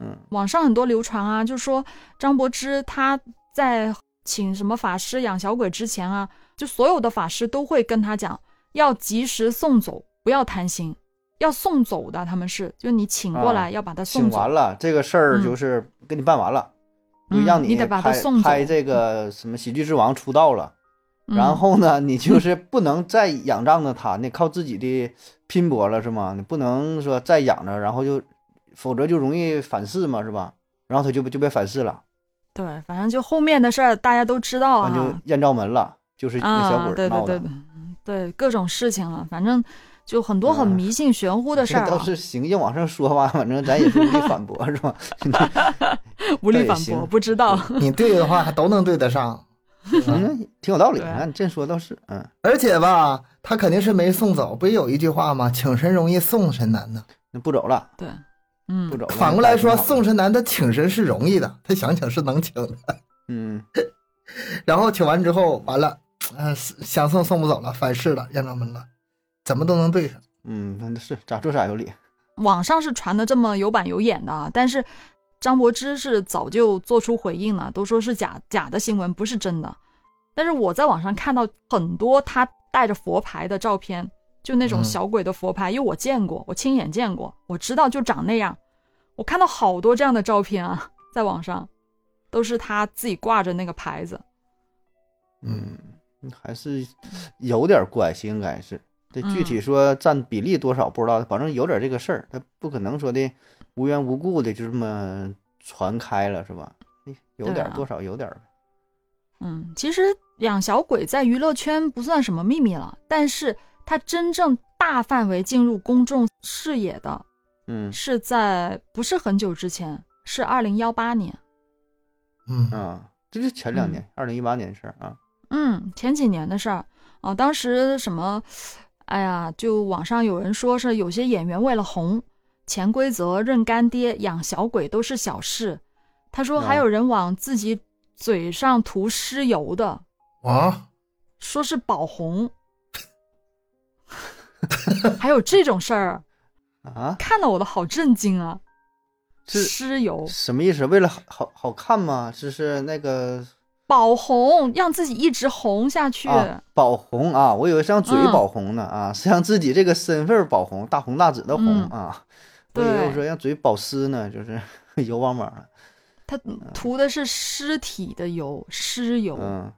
Speaker 2: 嗯
Speaker 1: 网上很多流传啊，就说张柏芝他在请什么法师养小鬼之前啊，就所有的法师都会跟他讲，要及时送走，不要贪心，要送走的。他们是，就你请过来、
Speaker 2: 啊
Speaker 1: 要把他送走
Speaker 2: 请完。了这个事儿
Speaker 1: 嗯
Speaker 2: 就是给你办完了，就
Speaker 1: 嗯
Speaker 2: 让
Speaker 1: 你你得把它
Speaker 2: 拍
Speaker 1: 送走
Speaker 2: 拍这个什么喜剧之王出道了。
Speaker 1: 嗯
Speaker 2: 然后呢，你就是不能再仰仗着他，你靠自己的拼搏了是吗？你不能说再养着，然后就，否则就容易反噬嘛，是吧？然后他就就被反噬了，
Speaker 1: 对，反正就后面的事儿大家都知道
Speaker 2: 啊就
Speaker 1: 啊，
Speaker 2: 艳照门了，就是那小
Speaker 1: 啊，
Speaker 2: 鬼儿闹的。
Speaker 1: 对对对对对，各种事情了，反正就很多很
Speaker 2: 嗯
Speaker 1: 迷信玄乎的事儿、
Speaker 2: 这都
Speaker 1: 啊，
Speaker 2: 是行硬往上说吧，反正咱也是无力反驳，是吧？
Speaker 1: 无力反驳，不知道。
Speaker 3: 你对的话还都能对得上。
Speaker 2: 嗯，挺有道理。
Speaker 1: 对
Speaker 2: 那你这说倒是，嗯，
Speaker 3: 而且吧，他肯定是没送走，不也有一句话吗？请神容易送神难呢。
Speaker 2: 那不走了，
Speaker 1: 对，嗯
Speaker 2: 不，走。
Speaker 3: 反过来说，
Speaker 2: 那挺好
Speaker 3: 送神男他请神是容易的，他想请是能请的。
Speaker 2: 嗯，
Speaker 3: 然后请完之后，完了，呃，想送送不走了，反噬了，验证门了，怎么都能对上。
Speaker 2: 嗯，那是咋说啥有理。
Speaker 1: 网上是传的这么有板有眼的啊，但是张柏芝是早就做出回应了，都说是假假的新闻，不是真的。但是我在网上看到很多他带着佛牌的照片，就那种
Speaker 3: 嗯
Speaker 1: 小鬼的佛牌，因为我见过，我亲眼见过，我知道就长那样。我看到好多这样的照片啊，在网上都是他自己挂着那个牌子。
Speaker 2: 嗯，还是有点关系，应该是。这具体说占比例多少不知道，反正有点这个事儿，他不可能说的无缘无故的就这么传开了，是吧？哎有点多少有点呗。
Speaker 1: 嗯，其实养小鬼在娱乐圈不算什么秘密了，但是他真正大范围进入公众视野的
Speaker 2: 嗯。
Speaker 1: 是在不是很久之前，是二零幺八年。
Speaker 3: 嗯。
Speaker 2: 啊，这是前两年，二零一八年的事儿啊。
Speaker 1: 嗯，前几年的事儿。啊，当时什么，哎呀，就网上有人说是有些演员为了红，潜规则、认干爹、养小鬼都是小事。他说还
Speaker 2: 啊
Speaker 1: 有人往自己嘴上涂尸油的，
Speaker 3: 啊，
Speaker 1: 说是保红，还有这种事儿，
Speaker 2: 啊，
Speaker 1: 看得我都好震惊啊！
Speaker 2: 是
Speaker 1: 尸油
Speaker 2: 什么意思？为了好好好看吗？这是那个
Speaker 1: 保红，让自己一直红下去。
Speaker 2: 啊，保红啊，我以为是让嘴
Speaker 1: 嗯
Speaker 2: 保红呢、啊，是让自己这个身份保红，大红大紫的红、
Speaker 1: 嗯
Speaker 2: 啊。我以为我说让嘴保湿呢，就是油汪汪的。
Speaker 1: 他涂的是尸体的油，尸油。
Speaker 2: 嗯，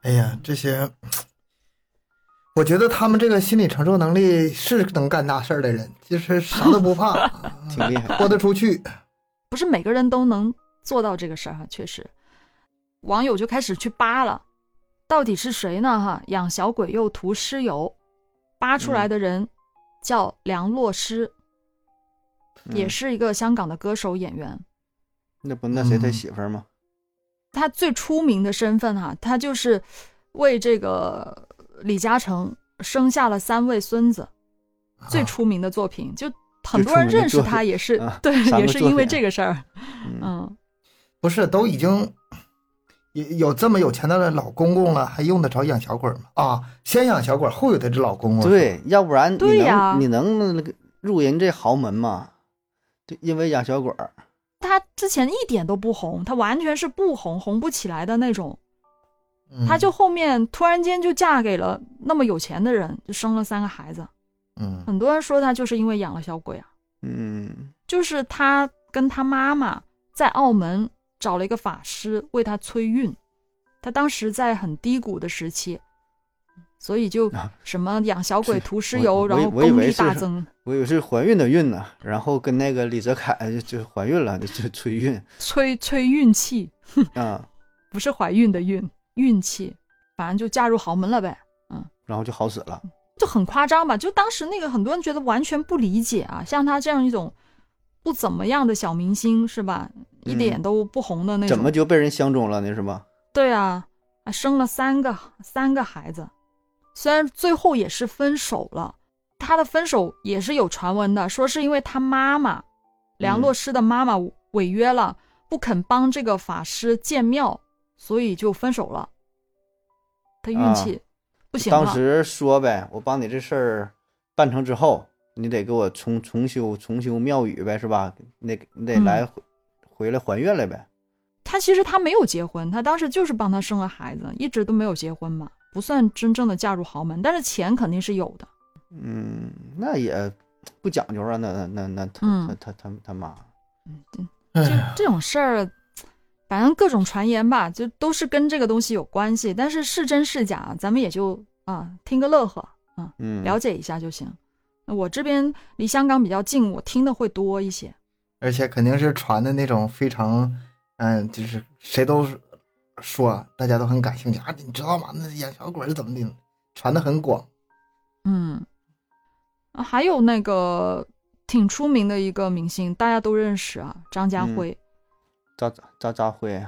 Speaker 3: 哎呀，这些，我觉得他们这个心理承受能力是能干大事儿的人，就是啥都不怕，
Speaker 2: 挺厉害。
Speaker 3: 豁得出去。
Speaker 1: 不是每个人都能做到这个事儿哈，确实，网友就开始去扒了，到底是谁呢？哈，养小鬼又涂尸油，扒出来的人叫梁洛施，也
Speaker 2: 嗯
Speaker 1: 是一个香港的歌手演员。
Speaker 2: 那不那谁他
Speaker 3: 嗯
Speaker 2: 媳妇儿吗？
Speaker 1: 他最出名的身份哈，他就是为这个李嘉诚生下了三位孙子，最
Speaker 3: 啊
Speaker 1: 出名的作品就很多人认识他，也是
Speaker 2: 啊
Speaker 1: 对，也是因为这个事儿。
Speaker 2: 嗯，
Speaker 1: 嗯，
Speaker 3: 不是都已经有有这么有钱的老公公了，还用得着养小鬼吗？啊，先养小鬼，后有的这老公公。
Speaker 2: 对，要不然你
Speaker 1: 对呀
Speaker 2: 能你能那个入人这豪门吗？对因为养小鬼儿，
Speaker 1: 他之前一点都不红，他完全是不红，红不起来的那种。
Speaker 3: 嗯。
Speaker 1: 他就后面突然间就嫁给了那么有钱的人，就生了三个孩子。
Speaker 3: 嗯。
Speaker 1: 很多人说她就是因为养了小鬼啊，
Speaker 2: 嗯。
Speaker 1: 就是她跟她妈妈在澳门找了一个法师为她催孕，她当时在很低谷的时期，所以就
Speaker 2: 啊。
Speaker 1: 什么养小鬼
Speaker 2: 是
Speaker 1: 涂尸
Speaker 2: 我
Speaker 1: 油，然后功力
Speaker 2: 我以为是
Speaker 1: 大增，
Speaker 2: 我以为是怀孕的孕呢，然后跟那个李泽楷就就怀孕了，就就催孕。
Speaker 1: 催催运气，
Speaker 2: 啊，
Speaker 1: 不是怀孕的孕，运气，反正就嫁入豪门了呗。
Speaker 2: 嗯然后就好死了。
Speaker 1: 就很夸张吧？就当时那个很多人觉得完全不理解啊，像他这样一种不怎么样的小明星是吧？一点
Speaker 2: 嗯
Speaker 1: 都不红的那种，
Speaker 2: 怎么就被人相中了呢？是吧？
Speaker 1: 对啊，还生了三个三个孩子，虽然最后也是分手了，他的分手也是有传闻的，说是因为他妈妈梁
Speaker 2: 嗯
Speaker 1: 洛施的妈妈违约了，不肯帮这个法师建庙，所以就分手了。他运
Speaker 2: 啊
Speaker 1: 气不行了，
Speaker 2: 当时说呗，我帮你这事儿办成之后，你得给我重重修重修庙宇呗，是吧？你得你得
Speaker 1: 嗯
Speaker 2: 来回回来还愿来呗。
Speaker 1: 他其实他没有结婚，他当时就是帮他生了孩子，一直都没有结婚嘛，不算真正的嫁入豪门，但是钱肯定是有的。
Speaker 2: 嗯，那也不讲究啊，那那那那他
Speaker 1: 嗯
Speaker 2: 他他他他妈，
Speaker 1: 这
Speaker 3: 哎呀，
Speaker 1: 这种事儿，反正各种传言吧，就都是跟这个东西有关系，但是是真是假，咱们也就啊听个乐呵啊，
Speaker 2: 嗯，
Speaker 1: 了解一下就行。我这边离香港比较近，我听的会多一些。
Speaker 3: 而且肯定是传的那种非常，嗯，就是谁都说，大家都很感兴趣啊，你知道吗？那演小鬼是怎么的？传的很广。
Speaker 1: 嗯，啊还有那个挺出名的一个明星，大家都认识啊，张家
Speaker 2: 嗯
Speaker 1: 辉。
Speaker 2: 扎扎扎辉，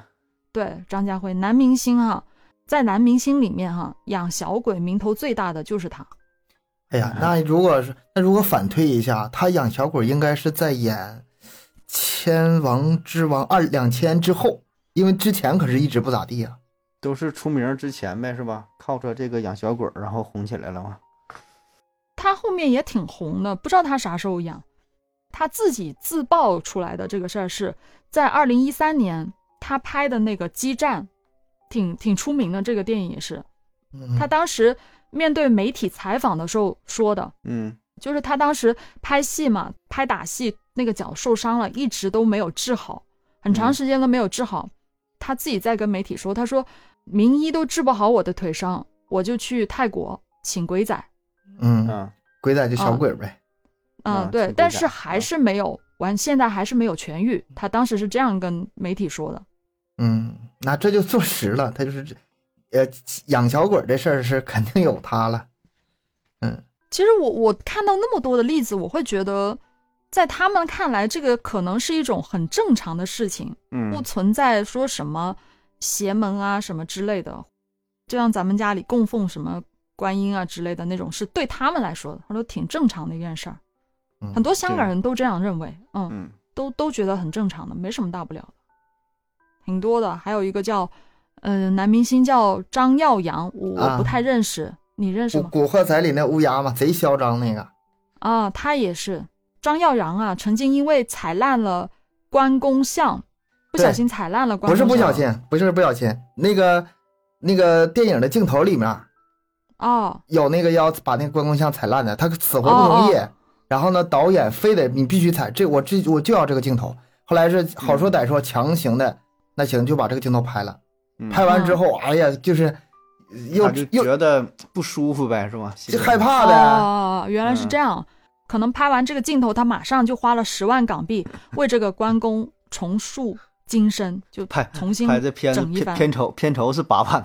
Speaker 1: 对，张家辉，男明星哈、在男明星里面哈，养小鬼名头最大的就是他。
Speaker 3: 哎呀，那如果是那如果反推一下，他养小鬼应该是在演《千王之王》二两千之后，因为之前可是一直不咋地啊。
Speaker 2: 都是出名之前呗，是吧？靠着这个养小鬼，然后红起来了嘛。
Speaker 1: 他后面也挺红的，不知道他啥时候养。他自己自曝出来的这个事儿是在二零一三年，他拍的那个《激战》，挺挺出名的。这个电影也是，
Speaker 3: 嗯
Speaker 1: 他当时面对媒体采访的时候说的，
Speaker 2: 嗯
Speaker 1: 就是他当时拍戏嘛，拍打戏那个脚受伤了，一直都没有治好，很长
Speaker 2: 嗯
Speaker 1: 时间都没有治好。他自己在跟媒体说，他说名医都治不好我的腿伤，我就去泰国请鬼仔。
Speaker 3: 嗯，
Speaker 2: 嗯
Speaker 3: 鬼仔就小鬼呗。
Speaker 1: 嗯，
Speaker 2: 啊
Speaker 1: 对，但是还是没有完，现在还是没有痊愈。他当时是这样跟媒体说的。
Speaker 3: 嗯，那这就坐实了，他就是这，呃，养小鬼这事儿是肯定有他了。
Speaker 1: 嗯其实我我看到那么多的例子，我会觉得，在他们看来，这个可能是一种很正常的事情，不
Speaker 2: 嗯
Speaker 1: 存在说什么邪门啊什么之类的。就像咱们家里供奉什么观音啊之类的那种，是对他们来说，他说挺正常的一件事儿。
Speaker 3: 嗯
Speaker 1: 很多香港人都这样认为，嗯，
Speaker 2: 嗯
Speaker 1: 都都觉得很正常的，没什么大不了的，挺多的。还有一个叫，呃，男明星叫张耀扬，我我不
Speaker 3: 啊
Speaker 1: 太认识，你认识
Speaker 3: 古
Speaker 1: 吗？
Speaker 3: 古惑仔里那乌鸦嘛，贼嚣张那个。
Speaker 1: 啊，他也是张耀扬啊，曾经因为踩烂了关公像，不小心踩烂了关
Speaker 3: 不是
Speaker 1: 公像，
Speaker 3: 不小心，不是不小心，那个那个电影的镜头里面
Speaker 1: 哦，
Speaker 3: 有那个要把那个关公像踩烂的，他死活不同意。
Speaker 1: 哦
Speaker 3: 然后呢，导演非得你必须踩这，我这我就要这个镜头。后来是好说歹说，强行的，那行就把这个镜头拍了。
Speaker 2: 嗯，
Speaker 3: 拍完之后，哎呀，就是又又
Speaker 2: 觉得不舒服呗，是吧？
Speaker 3: 就害怕的。
Speaker 1: 哦，原来是
Speaker 2: 嗯
Speaker 1: 这样。可能拍完这个镜头，他马上就花了十万港币为这个关公重塑金身，就
Speaker 2: 拍
Speaker 1: 重新
Speaker 2: 拍这片子
Speaker 1: 整一番。
Speaker 2: 片片酬片酬是八万，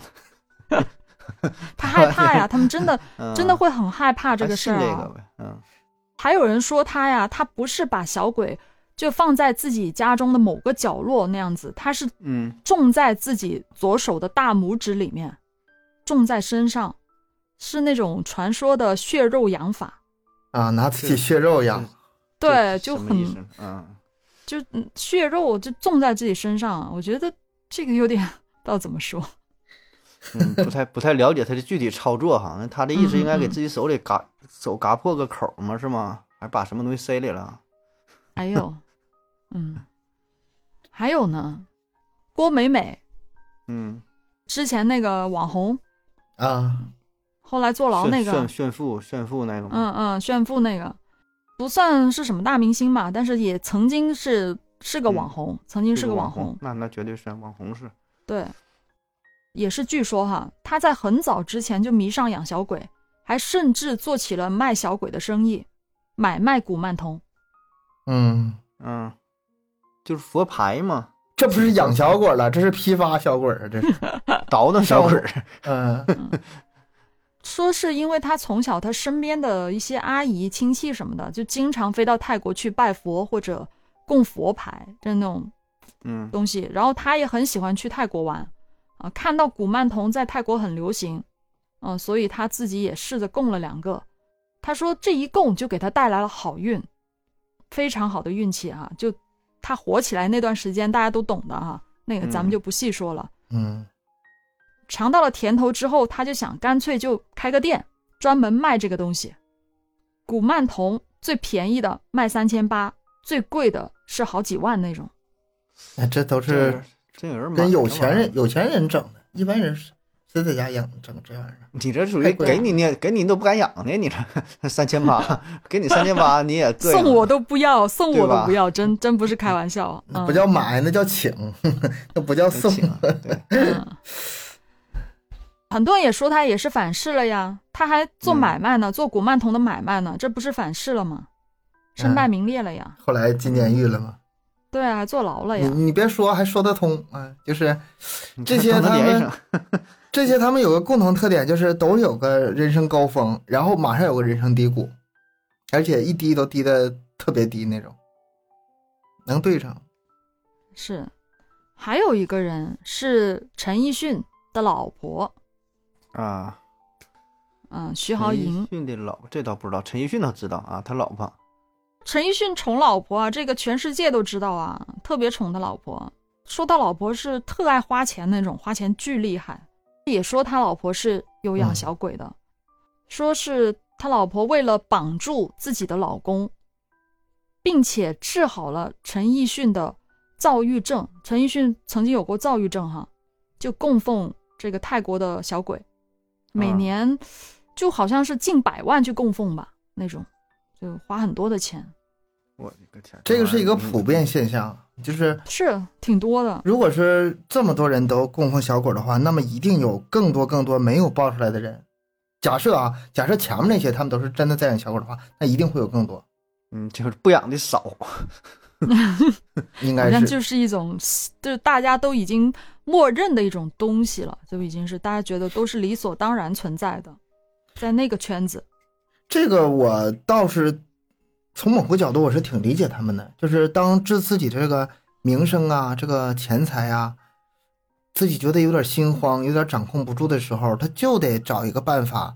Speaker 1: 他害怕呀，他们真的
Speaker 2: 嗯
Speaker 1: 真的会很害怕这个事儿、啊。
Speaker 2: 这个呗，嗯
Speaker 1: 还有人说他呀，他不是把小鬼就放在自己家中的某个角落那样子，他是
Speaker 2: 嗯
Speaker 1: 种在自己左手的大拇指里面，种在身上，是那种传说的血肉养法。
Speaker 3: 啊，拿自己血肉养。
Speaker 1: 对，就很
Speaker 2: 嗯
Speaker 1: 就嗯血肉就种在自己身上，我觉得这个有点 不知道怎么说。
Speaker 2: 嗯，不太不太了解他的具体操作哈。那他的意思应该给自己手里嘎手嘎破个口嘛，是吗？还把什么东西塞里了？
Speaker 1: 还有，嗯，还有呢，郭美美
Speaker 2: 嗯，
Speaker 1: 之前那个网红，
Speaker 3: 啊，
Speaker 1: 后来坐牢那个
Speaker 2: 炫，炫富炫富那个？
Speaker 1: 嗯嗯，炫富那个，不算是什么大明星吧，但是也曾经是是个
Speaker 2: 嗯
Speaker 1: 网红，曾经是个
Speaker 2: 网
Speaker 1: 网红，
Speaker 2: 那那绝对是网红是。
Speaker 1: 对，也是据说哈，他在很早之前就迷上养小鬼，还甚至做起了卖小鬼的生意，买卖古曼童。
Speaker 3: 嗯，
Speaker 2: 嗯，就是佛牌嘛，
Speaker 3: 这不是养小鬼了，这是批发小鬼啊，这是。
Speaker 2: 倒腾小鬼。
Speaker 3: 嗯
Speaker 1: 说是因为他从小他身边的一些阿姨亲戚什么的，就经常飞到泰国去拜佛或者供佛牌，就是那种
Speaker 2: 嗯
Speaker 1: 东西。然后他也很喜欢去泰国玩，啊，看到古曼童在泰国很流行，嗯、所以他自己也试着供了两个。他说这一供就给他带来了好运，非常好的运气啊！就他火起来那段时间，大家都懂的哈、那个咱们
Speaker 2: 嗯
Speaker 1: 就不细说了。
Speaker 3: 嗯
Speaker 1: 尝到了甜头之后，他就想干脆就开个店，专门卖这个东西。古曼童最便宜的卖三千八，最贵的是好几万那种。
Speaker 3: 哎这都是
Speaker 2: 真有人买
Speaker 3: 跟有钱人有钱人整的，一般人是谁在家养整这玩意儿？
Speaker 2: 你这属于给你呢，给你你都不敢养呢，你这三千八，给你三千八你也
Speaker 1: 送我都不要，送我都不要，真真不是开玩笑。嗯
Speaker 3: 那不叫买，那叫请，那不叫送。
Speaker 1: 很多人也说他也是反噬了呀，他还做
Speaker 2: 嗯
Speaker 1: 买卖呢，做古曼童的买卖呢，这不是反噬了吗？身败名裂了呀，
Speaker 3: 后来进监狱了嘛？
Speaker 1: 对啊，还坐牢了
Speaker 3: 你
Speaker 1: 呀。
Speaker 3: 你别说，还说得通啊，就是这些他们 这些他们有个共同特点，就是都有个人生高峰，然后马上有个人生低谷，而且一低都低的特别低那种，能对上。
Speaker 1: 是，还有一个人是陈奕迅，的老婆，
Speaker 2: 啊，
Speaker 1: 嗯，徐豪
Speaker 2: 陈奕。迅的老婆，这倒不知道，陈奕迅倒知道啊，他老婆
Speaker 1: 陈奕迅宠老婆啊，这个全世界都知道啊，特别宠他老婆。说他老婆是特爱花钱那种，花钱巨厉害。也说他老婆是有养小鬼的，说是他老婆为了绑住自己的老公，并且治好了陈奕迅的躁郁症。陈奕迅曾经有过躁郁症哈，就供奉这个泰国的小鬼，每
Speaker 2: 啊
Speaker 1: 年就好像是近百万去供奉吧，那种就花很多的钱。
Speaker 2: 我的个天，
Speaker 3: 这个是一个普遍现象，就是
Speaker 1: 是挺多的，
Speaker 3: 如果是这么多人都供奉小鬼的话，那么一定有更多更多没有爆出来的人。假设啊，假设前面那些他们都是真的在养小鬼的话，那一定会有更多，
Speaker 2: 嗯，就是不养的少，
Speaker 3: 应该是。
Speaker 1: 就是一种，就是大家都已经默认的一种东西了，就已经是大家觉得都是理所当然存在的，在那个圈子。
Speaker 3: 这个我倒是从某个角度我是挺理解他们的，就是当置自己的这个名声啊、这个钱财啊，自己觉得有点心慌、有点掌控不住的时候，他就得找一个办法，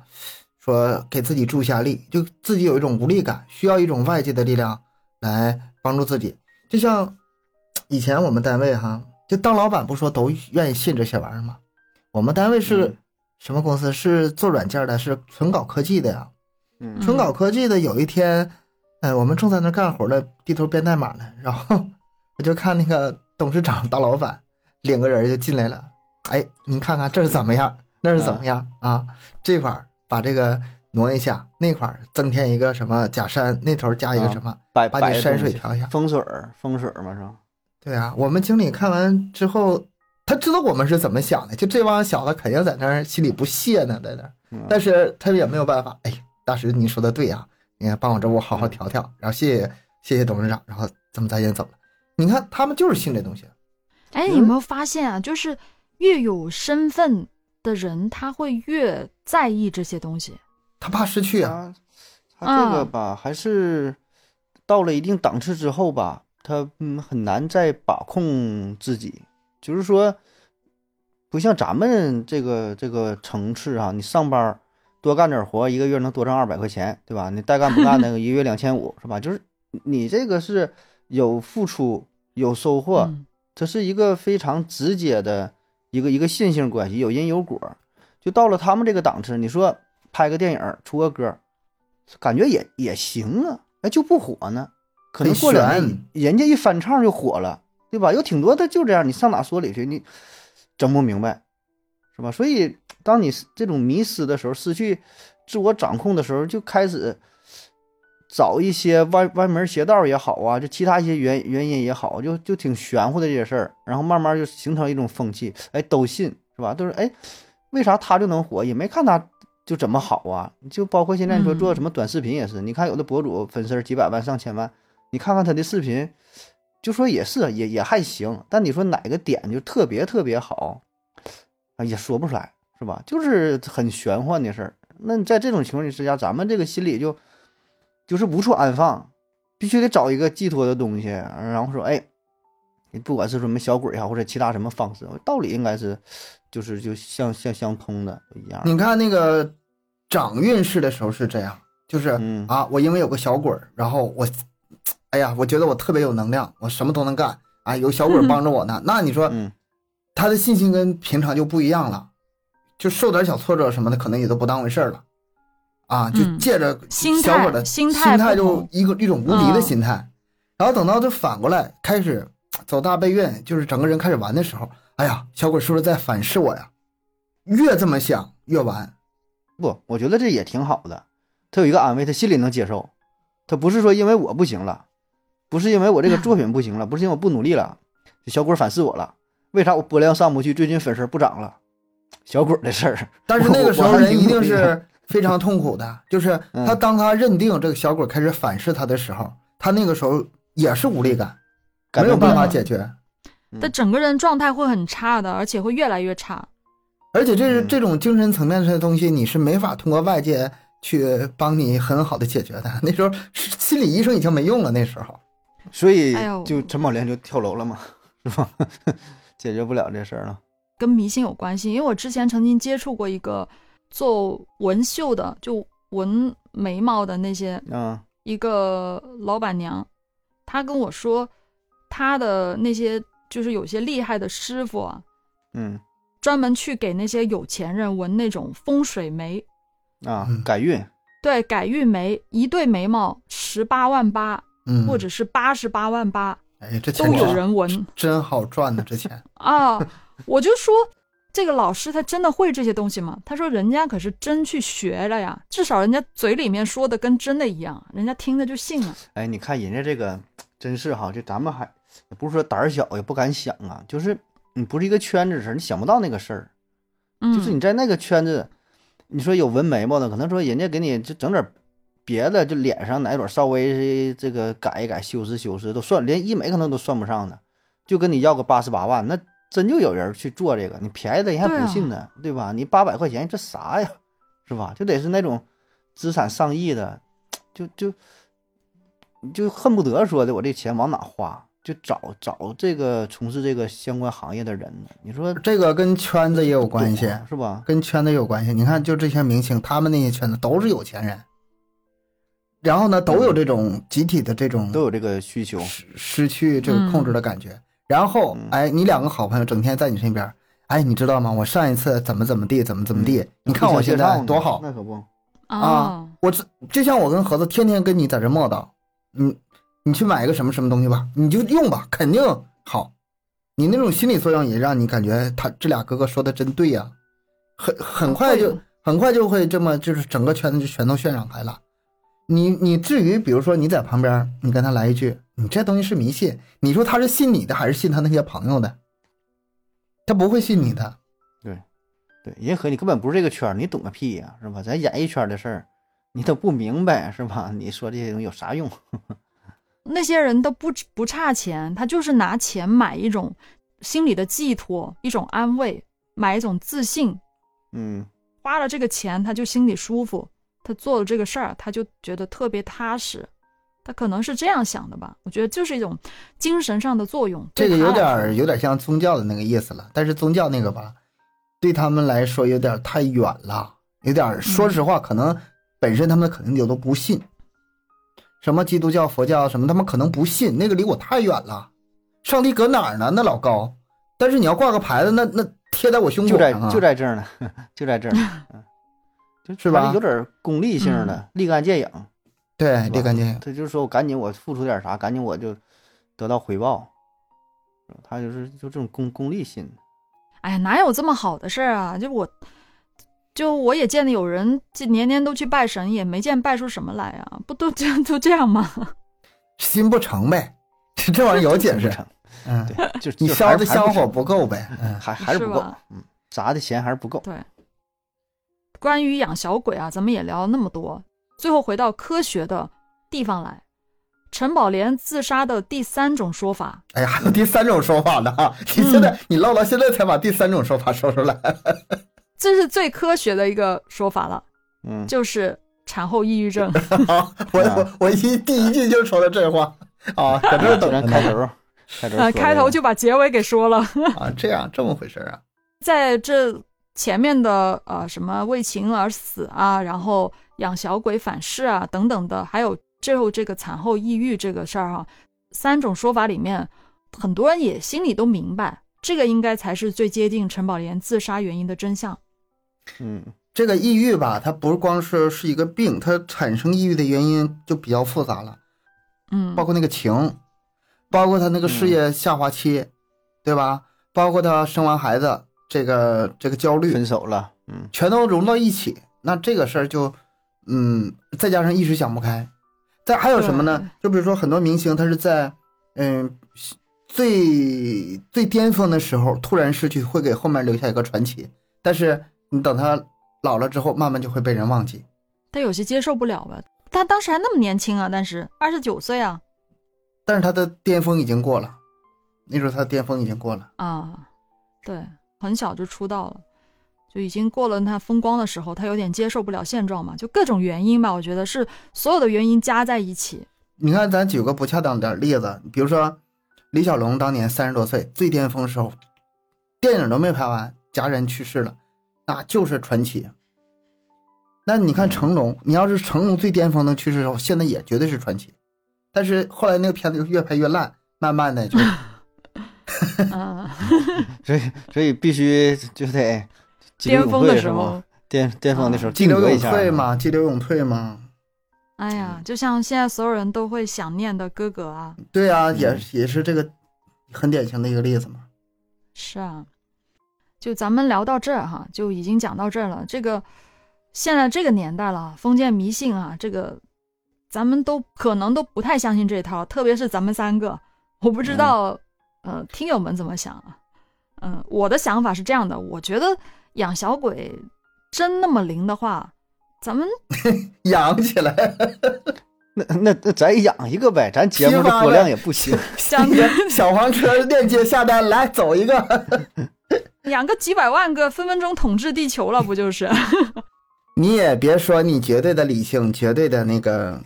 Speaker 3: 说给自己助下力，就自己有一种无力感，需要一种外界的力量来帮助自己。就像以前我们单位哈，就当老板不说都愿意信这些玩意儿吗？我们单位是
Speaker 2: 嗯
Speaker 3: 什么公司？是做软件的，是纯搞科技的呀。
Speaker 2: 嗯
Speaker 3: 纯搞科技的有一天，呃，我们正在那干活呢，低头编代码呢，然后 我就看那个董事长 大老板领个人就进来了，哎，你看看这是怎么样，那是怎么样啊？这块儿把这个挪一下，那块儿增添一个什么假山，那头加一个
Speaker 2: 啊
Speaker 3: 什么，
Speaker 2: 摆
Speaker 3: 把你山水调一下。
Speaker 2: 风水儿风水儿嘛是吧？
Speaker 3: 对啊，我们经理看完之后，他知道我们是怎么想的，就这帮小子肯定在那儿心里不屑呢，在那但是他也没有办法。哎，大师你说的对呀、你看帮我这屋好好调调，然后谢谢谢谢董事长，然后咱们咱也走了。你看他们就是信这东西，
Speaker 1: 哎，
Speaker 2: 嗯
Speaker 1: 你有没有发现啊？就是越有身份的人，他会越在意这些东西。
Speaker 3: 他怕失去啊。
Speaker 2: 他他这个
Speaker 1: 嗯
Speaker 2: 吧，还是到了一定档次之后吧，他嗯很难再把控自己。就是说，不像咱们这个这个层次啊，你上班儿多干点活，一个月能多挣二百块钱，对吧？你带干不干 那个一个月两千五，是吧？就是你这个是有付出有收获，
Speaker 1: 嗯
Speaker 2: 这是一个非常直接的一个一个线性关系，有因有果。就到了他们这个档次，你说拍个电影出个歌儿，感觉也也行啊，哎就不火呢。可能
Speaker 3: 很
Speaker 2: 过两年人家一翻唱就火了，对吧？有挺多的就这样，你上哪说理去？你整不明白，是吧？所以当你这种迷失的时候，失去自我掌控的时候，就开始找一些歪歪门邪道也好啊，就其他一些原原因也好，就就挺玄乎的这些事儿，然后慢慢就形成一种风气，哎，都信是吧？都是哎，为啥他就能火？也没看他就怎么好啊？就包括现在你说做什么短视频也是，你看有的博主粉丝几百万上千万，你看看他的视频，就说也是也也还行，但你说哪个点就特别特别好，啊也说不出来，是吧？就是很玄幻的事儿。那你在这种情况之下，咱们这个心里就就是无处安放，必须得找一个寄托的东西，然后说，哎，你不管是什么小鬼也好，或者其他什么方式，道理应该是就是就相相相通的一样。
Speaker 3: 你看那个长运势的时候是这样，就是、
Speaker 2: 嗯
Speaker 3: 啊，我因为有个小鬼儿，然后我，哎呀，我觉得我特别有能量，我什么都能干啊，有小鬼儿 帮着我呢。那你说
Speaker 2: 嗯
Speaker 3: 他的信心跟平常就不一样了，就受点小挫折什么的，可能也都不当回事儿了，啊，就
Speaker 1: 嗯
Speaker 3: 借着小鬼的
Speaker 1: 心
Speaker 3: 态心
Speaker 1: 态就
Speaker 3: 一个一种无敌的
Speaker 1: 嗯
Speaker 3: 心态，然后等到这反过来开始走大背运，就是整个人开始玩的时候，哎呀，小鬼是不是在反噬我呀？越这么想越完，
Speaker 2: 不，我觉得这也挺好的，他有一个安慰，他心里能接受，他不是说因为我不行了，不是因为我这个作品不行了，不是因为我不努力了，小鬼反噬我了，为啥我播量上不去，最近粉丝不涨了？小鬼儿的事儿，
Speaker 3: 但是那个时候人一定是非常痛苦的，就是他
Speaker 2: 嗯
Speaker 3: 当他认定这个小鬼开始反噬他的时候，他那个时候也是无力感，没有办法解决。
Speaker 2: 嗯
Speaker 1: 但整个人状态会很差的，而且会越来越差。
Speaker 3: 而且这是
Speaker 2: 嗯
Speaker 3: 这种精神层面上的东西，你是没法通过外界去帮你很好的解决的。那时候是心理医生已经没用了，那时候
Speaker 2: 所以就陈宝莲就跳楼了嘛，是吧？解决不了这事儿了。
Speaker 1: 跟迷信有关系，因为我之前曾经接触过一个做纹绣的，就纹眉毛的那些
Speaker 2: 啊，
Speaker 1: 一个老板娘，她跟我说，她的那些就是有些厉害的师傅啊，
Speaker 2: 嗯。
Speaker 1: 专门去给那些有钱人纹那种风水眉，
Speaker 2: 啊
Speaker 3: 嗯，
Speaker 2: 改运，
Speaker 1: 对，改运眉，一对眉毛十八万八，
Speaker 3: 嗯，
Speaker 1: 或者是八十八万八，
Speaker 3: 哎，这
Speaker 1: 都有人纹
Speaker 3: 真好赚呢，这钱。
Speaker 1: 啊。我就说，这个老师他真的会这些东西吗？他说人家可是真去学了呀，至少人家嘴里面说的跟真的一样，人家听着就信了。
Speaker 2: 哎，你看人家这个真是哈，就咱们还也不是说胆儿小，也不敢想啊，就是你不是一个圈子的事儿，你想不到那个事儿。
Speaker 1: 嗯，
Speaker 2: 就是你在那个圈子，你说有纹眉毛的，可能说人家给你就整点儿别的，就脸上哪朵稍微这个改一改、修饰修饰都算，连医美可能都算不上的，就跟你要个八十八万，那真就有人去做这个，你便宜的人还不信呢，对吧？你八百块钱这啥呀，是吧？就得是那种资产上亿的，就就就恨不得说的我这钱往哪花，就找找这个从事这个相关行业的人呢。你说
Speaker 3: 这个跟圈子也有关系，
Speaker 2: 是吧？
Speaker 3: 跟圈子有关系。你看，就这些明星，他们那些圈子都是有钱人，然后呢，都有这种集体的这种
Speaker 2: 都有这个需求。
Speaker 3: 失失去这个控制的感觉。然后
Speaker 2: 嗯，
Speaker 3: 哎，你两个好朋友整天在你身边，哎，你知道吗？我上一次怎么怎么地，怎么怎么地，你看我现在多好。
Speaker 2: 那可不，
Speaker 1: 啊，
Speaker 3: 我这就像我跟盒子天天跟你在这磨叨，你你去买一个什么什么东西吧，你就用吧，肯定好。你那种心理作用也让你感觉他这俩哥哥说的真对呀、很很快就很快就会这么就是整个圈子就全都渲染开了。你你至于比如说你在旁边，你跟他来一句，你这东西是迷信，你说他是信你的还是信他那些朋友的？他不会信你的。
Speaker 2: 对，对人和你根本不是这个圈儿，你懂个屁呀、是吧？咱演艺圈的事儿，你都不明白，是吧？你说这些东西有啥用？
Speaker 1: 那些人都不不差钱，他就是拿钱买一种心理的寄托，一种安慰，买一种自信。
Speaker 2: 嗯，
Speaker 1: 花了这个钱，他就心里舒服，他做了这个事儿，他就觉得特别踏实。他可能是这样想的吧？我觉得就是一种精神上的作用。
Speaker 3: 这个有点儿有点像宗教的那个意思了，但是宗教那个吧，对他们来说有点太远了，有点说实话，可能本身他们可能就都不信，什么基督教、佛教什么，他们可能不信，那个离我太远了。上帝搁哪儿呢？那老高，但是你要挂个牌子，那那贴在我胸
Speaker 2: 就在
Speaker 3: 口上啊，
Speaker 2: 就在这儿呢，就在这儿 是
Speaker 3: 吧
Speaker 2: 有点功利性的，立竿见影。
Speaker 3: 对立竿见影。
Speaker 2: 他就是说我赶紧我付出点啥，赶紧我就得到回报。他就是就这种功功利心。
Speaker 1: 哎呀，哪有这么好的事儿啊？就我，就我也见得有人这年年都去拜神，也没见拜出什么来啊，不都这样 都这样吗？
Speaker 3: 心不成呗，这这玩意儿有解释。
Speaker 2: 成，
Speaker 3: 嗯，
Speaker 2: 对，就
Speaker 3: 你
Speaker 2: 就
Speaker 3: 烧的香火不够呗。嗯，
Speaker 2: 还还是不够，嗯，砸的钱还是不够。
Speaker 1: 对，关于养小鬼啊，咱们也聊了那么多，最后回到科学的地方来。陈宝莲自杀的第三种说法，
Speaker 3: 哎呀，还有第三种说法呢哈！你现在、你唠到现在才把第三种说法说出来。
Speaker 1: 这是最科学的一个说法了，
Speaker 2: 嗯，
Speaker 1: 就是产后抑郁症。
Speaker 3: 啊，我我我一第一句就说了这话啊，搁这等着
Speaker 2: 开头，开头
Speaker 1: 呃，
Speaker 2: 说这个
Speaker 1: 开头就把结尾给说了。
Speaker 3: 啊，这样这么回事啊？
Speaker 1: 在这前面的呃什么为情而死啊，然后养小鬼反噬啊等等的，还有最后这个产后抑郁这个事儿哈，三种说法里面，很多人也心里都明白，这个应该才是最接近陈宝莲自杀原因的真相。
Speaker 2: 嗯
Speaker 3: 这个抑郁吧，它不是光是是一个病，它产生抑郁的原因就比较复杂了，
Speaker 1: 嗯，
Speaker 3: 包括那个情，包括他那个事业下滑期，对吧？包括他生完孩子这个这个焦虑，
Speaker 2: 分手了，嗯
Speaker 3: 全都融到一起，那这个事儿就，嗯，再加上一时想不开，再还有什么呢？就比如说很多明星他是在，嗯，最最巅峰的时候突然失去，会给后面留下一个传奇，但是你等他老了之后，慢慢就会被人忘记。
Speaker 1: 他有些接受不了吧？他当时还那么年轻啊，但是二十九岁啊
Speaker 3: 但是他的巅峰已经过了，那时候他的巅峰已经过了。
Speaker 1: 啊，对，很小就出道了。就已经过了那风光的时候，他有点接受不了现状嘛，就各种原因吧，我觉得是所有的原因加在一起。
Speaker 3: 你看，咱举个不恰当点例子，比如说李小龙当年三十多岁最巅峰时候，电影都没拍完，家人去世了，那就是传奇。那你看成龙，你要是成龙最巅峰的去世的时候，现在也绝对是传奇。但是后来那个片子就越拍越烂，慢慢的就
Speaker 1: 嗯
Speaker 2: 所以所以必须就得
Speaker 1: 巅峰的时候，
Speaker 2: 巅巅峰的时候
Speaker 3: 激流勇退嘛，激流勇退嘛。
Speaker 1: 哎呀，就像现在所有人都会想念的哥哥啊，
Speaker 3: 对啊，
Speaker 2: 嗯
Speaker 3: 也也是这个很典型的一个例子嘛。
Speaker 1: 是啊，就咱们聊到这儿哈，就已经讲到这儿了。这个现在这个年代了，封建迷信啊，这个咱们都可能都不太相信这套，特别是咱们三个。我不知道，呃，听友们怎么想啊？嗯、我的想法是这样的，我觉得养小鬼真那么灵的话，咱们
Speaker 3: 养起来，
Speaker 2: 那那那咱养一个呗，咱节目的播量也不行。
Speaker 1: 想
Speaker 3: 小黄车链接下单，来走一个。
Speaker 1: 养个几百万个，分分钟统治地球了，不就是？
Speaker 3: 你也别说你绝对的理性，绝对的那个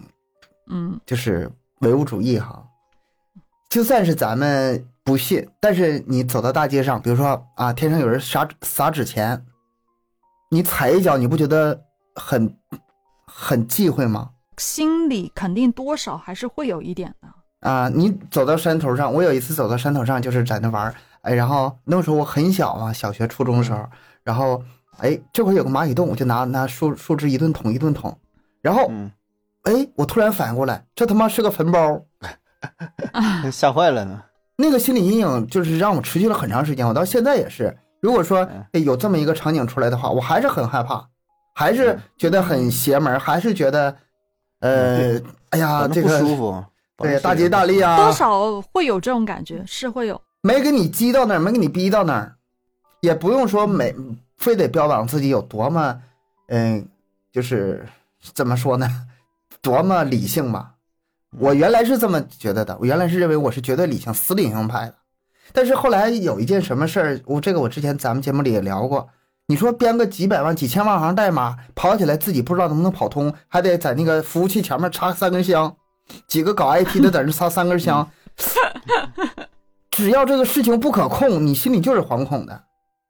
Speaker 1: 嗯
Speaker 3: 就是唯物主义哈。就算是咱们不信，但是你走到大街上，比如说啊，天上有人撒撒纸钱，你踩一脚，你不觉得很很忌讳吗？
Speaker 1: 心里肯定多少还是会有一点的。
Speaker 3: 啊，你走到山头上，我有一次走到山头上，就是在那玩儿，哎，然后那时候我很小嘛，小学、初中的时候，然后哎，这会儿有个蚂蚁洞，我就拿拿树树枝一顿捅一顿捅，然后
Speaker 2: 嗯，
Speaker 3: 哎，我突然反应过来，这他妈是个坟包，
Speaker 2: 吓坏了呢。
Speaker 3: 那个心理阴影就是让我持续了很长时间，我到现在也是。如果说有这么一个场景出来的话，我还是很害怕，还是觉得很邪门，还是觉得，呃，哎呀，这个
Speaker 2: 舒服。
Speaker 3: 对大吉大利
Speaker 2: 啊。
Speaker 3: 啊，
Speaker 1: 多少会有这种感觉，是会有。
Speaker 3: 没给你激到那儿，没给你逼到那儿，也不用说每非得标榜自己有多么，嗯、就是怎么说呢，多么理性吧。我原来是这么觉得的，我原来是认为我是绝对理性、死理性派的。但是后来有一件什么事儿，我这个我之前咱们节目里也聊过。你说编个几百万、几千万行代码，跑起来自己不知道能不能跑通，还得在那个服务器前面插三根香，几个搞 IT 的在那插三根香，只要这个事情不可控，你心里就是惶恐的。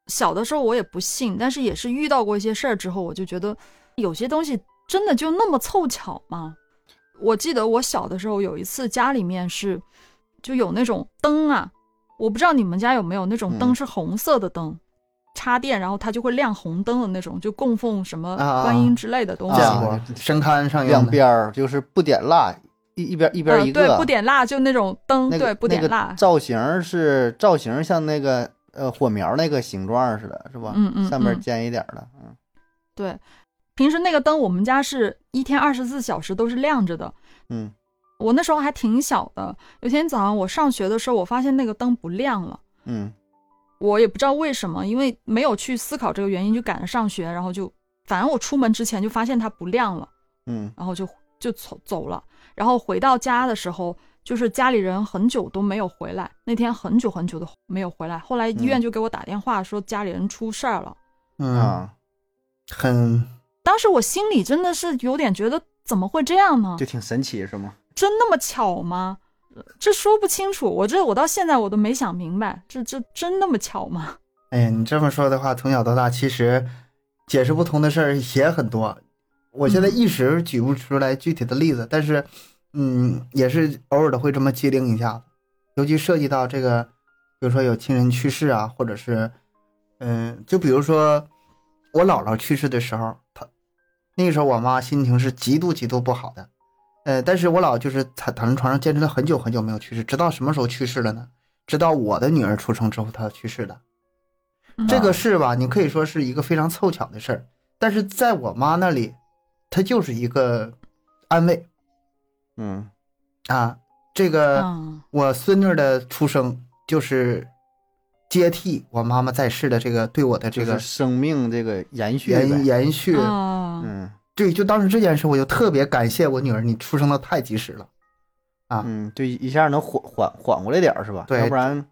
Speaker 1: 小的时候我也不信，但是也是遇到过一些事儿之后，我就觉得有些东西真的就那么凑巧吗？我记得我小的时候有一次家里面是就有那种灯啊，我不知道你们家有没有那种灯
Speaker 2: 嗯
Speaker 1: 是红色的灯，插电然后它就会亮红灯的那种，就供奉什么观音之类的东西。
Speaker 2: 啊
Speaker 3: 见过深龛上
Speaker 2: 两，边儿就是不点蜡，一一边一边
Speaker 1: 呃，
Speaker 2: 一个。
Speaker 1: 对，不点蜡就那种灯，
Speaker 2: 那个
Speaker 1: 对，不点
Speaker 2: 那个
Speaker 1: 蜡。
Speaker 2: 造型是造型像那个呃火苗那个形状似的，是吧？
Speaker 1: 嗯嗯
Speaker 2: 上面
Speaker 1: 嗯
Speaker 2: 尖一点的，嗯
Speaker 1: 对，平时那个灯我们家是一天二十四小时都是亮着的。
Speaker 2: 嗯
Speaker 1: 我那时候还挺小的，有天早上我上学的时候，我发现那个灯不亮了，
Speaker 2: 嗯
Speaker 1: 我也不知道为什么，因为没有去思考这个原因，就赶着上学，然后就反正我出门之前就发现它不亮了，
Speaker 2: 嗯
Speaker 1: 然后就就走走了，然后回到家的时候。就是家里人很久都没有回来，那天很久很久都没有回来。后来医院就给我打电话说家里人出事儿了，
Speaker 3: 嗯，
Speaker 2: 啊，
Speaker 3: 很
Speaker 1: 当时我心里真的是有点觉得怎么会这样呢？
Speaker 2: 就挺神奇，是吗？
Speaker 1: 真那么巧吗？呃这说不清楚，我这我到现在我都没想明白，这这真那么巧吗？
Speaker 3: 哎呀，你这么说的话，从小到大其实解释不通的事儿也很多。我现在一时举不出来具体的例子，但是，嗯，也是偶尔的会这么机灵一下子，尤其涉及到这个，比如说有亲人去世啊，或者是，嗯，就比如说我姥姥去世的时候，她那个时候我妈心情是极度极度不好的，呃，但是我姥就是躺躺在床上坚持了很久很久没有去世，直到什么时候去世了呢？直到我的女儿出生之后，她去世的。这个事吧，你可以说是一个非常凑巧的事儿，但是在我妈那里，它就是一个安慰
Speaker 2: 嗯
Speaker 3: 啊。这个
Speaker 1: 嗯
Speaker 3: 我孙女的出生就是接替我妈妈在世的这个对我的这个
Speaker 2: 就是生命这个延续
Speaker 3: 延。延续。
Speaker 1: 啊，
Speaker 2: 嗯
Speaker 3: 对，就当时这件事，我就特别感谢我女儿，你出生的太及时了。啊
Speaker 2: 嗯，就一下能缓缓缓过来点儿是吧？
Speaker 3: 对
Speaker 2: 要不然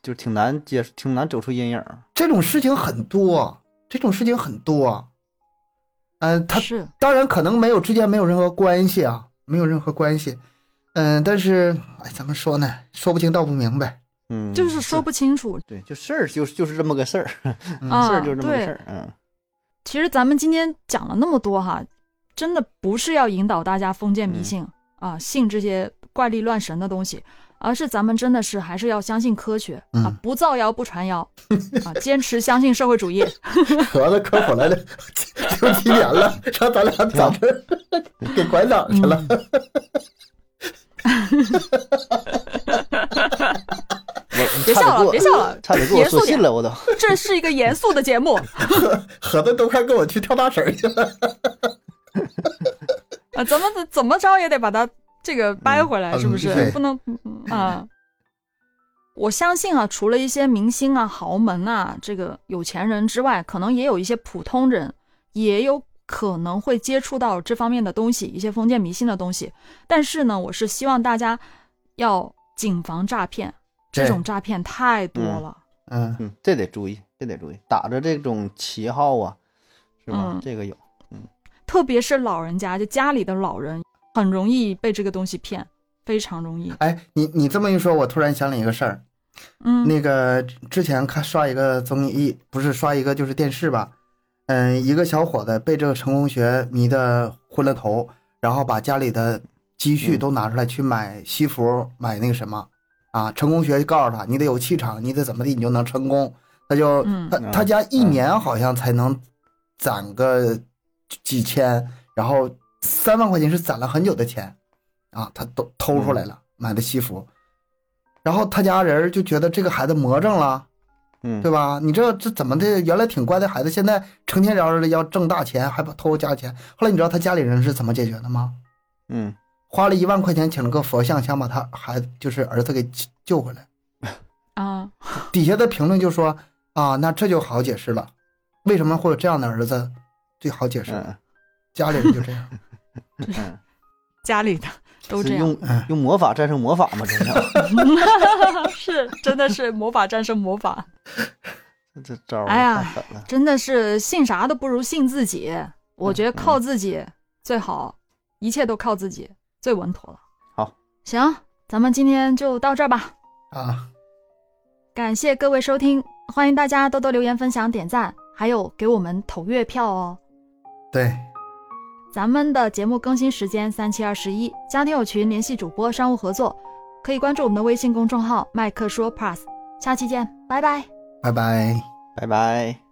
Speaker 2: 就挺难接，挺难走出阴影。
Speaker 3: 这种事情很多，这种事情很多。嗯、他
Speaker 1: 是
Speaker 3: 当然可能没有之间没有任何关系啊，没有任何关系。嗯，但是哎，怎么说呢？说不清道不明白。
Speaker 2: 嗯，
Speaker 1: 就是说不清楚。
Speaker 2: 对，就事儿就是就是这么个事儿，
Speaker 1: 啊
Speaker 2: 事儿就是这么个事儿，嗯
Speaker 1: 其实咱们今天讲了那么多哈，真的不是要引导大家封建迷
Speaker 2: 嗯
Speaker 1: 信、啊，信这些怪力乱神的东西，而是咱们真的是还是要相信科学、啊
Speaker 3: 嗯，
Speaker 1: 不造谣不传谣啊，坚持相信社会主义。
Speaker 3: 盒子科普来了六七年了，让咱俩在这儿给拐哪去了。
Speaker 2: 我
Speaker 1: 别笑了
Speaker 2: 差点给我
Speaker 1: 别笑了
Speaker 2: 差点给我
Speaker 1: 严肃点
Speaker 2: 说信了，我都。
Speaker 1: 这是一个严肃的节目
Speaker 3: 盒子都快跟我去跳大绳去了。
Speaker 1: 啊，怎么怎么着也得把它这个掰回来，
Speaker 3: 嗯
Speaker 1: 是不是？
Speaker 3: 对
Speaker 1: 不能嗯啊。我相信啊，除了一些明星啊、豪门啊、这个有钱人之外，可能也有一些普通人，也有可能会接触到这方面的东西，一些封建迷信的东西。但是呢，我是希望大家要谨防诈骗，这种诈骗太多了。
Speaker 3: 嗯，
Speaker 2: 嗯，这得注意，这得注意，打着这种旗号啊，是吧？
Speaker 1: 嗯
Speaker 2: 这个有，嗯
Speaker 1: 特别是老人家，就家里的老人，很容易被这个东西骗，非常容易。
Speaker 3: 哎，你你这么一说，我突然想起一个事儿。
Speaker 1: 嗯
Speaker 3: 那个之前看刷一个综艺，不是刷一个就是电视吧？嗯，一个小伙子被这个成功学迷得昏了头，然后把家里的积蓄
Speaker 2: 嗯
Speaker 3: 都拿出来去买西服，买那个什么啊？成功学就告诉他，你得有气场，你得怎么地，你就能成功。他就
Speaker 1: 嗯
Speaker 3: 他他家一年好像才能攒个几千，然后三万块钱是攒了很久的钱啊，他都偷出来了，买的西服。然后他家人就觉得这个孩子魔怔了，
Speaker 2: 嗯，
Speaker 3: 对吧？你这这怎么的？原来挺乖的孩子，现在成天嚷嚷着要挣大钱，还把偷家钱。后来你知道他家里人是怎么解决的吗？
Speaker 2: 嗯，
Speaker 3: 花了一万块钱请了个佛像，想把他孩子就是儿子给救救回来。
Speaker 1: 啊，
Speaker 3: 底下的评论就说啊，那这就好解释了，为什么会有这样的儿子？最好解释，
Speaker 2: 嗯
Speaker 3: 家里人就这样。
Speaker 2: 嗯，
Speaker 1: 家里的都这样，
Speaker 2: 用
Speaker 3: 嗯
Speaker 2: 用魔法战胜魔法吗，这叫
Speaker 1: 是 真的是魔法战胜魔法，
Speaker 2: 这招儿
Speaker 1: 哎呀
Speaker 2: 太狠了。
Speaker 1: 真的是信啥都不如信自己。我觉得
Speaker 2: 嗯
Speaker 1: 靠自己最好，一切都靠自己最稳妥了。
Speaker 2: 好，
Speaker 1: 行，咱们今天就到这儿吧。
Speaker 3: 啊，
Speaker 1: 感谢各位收听，欢迎大家多多留言、分享、点赞，还有给我们投月票哦。
Speaker 3: 对，
Speaker 1: 咱们的节目更新时间三七二十一，加听友群联系主播商务合作，可以关注我们的微信公众号“麦克说 Plus”。下期见，拜拜。
Speaker 3: 拜拜。
Speaker 2: 拜拜。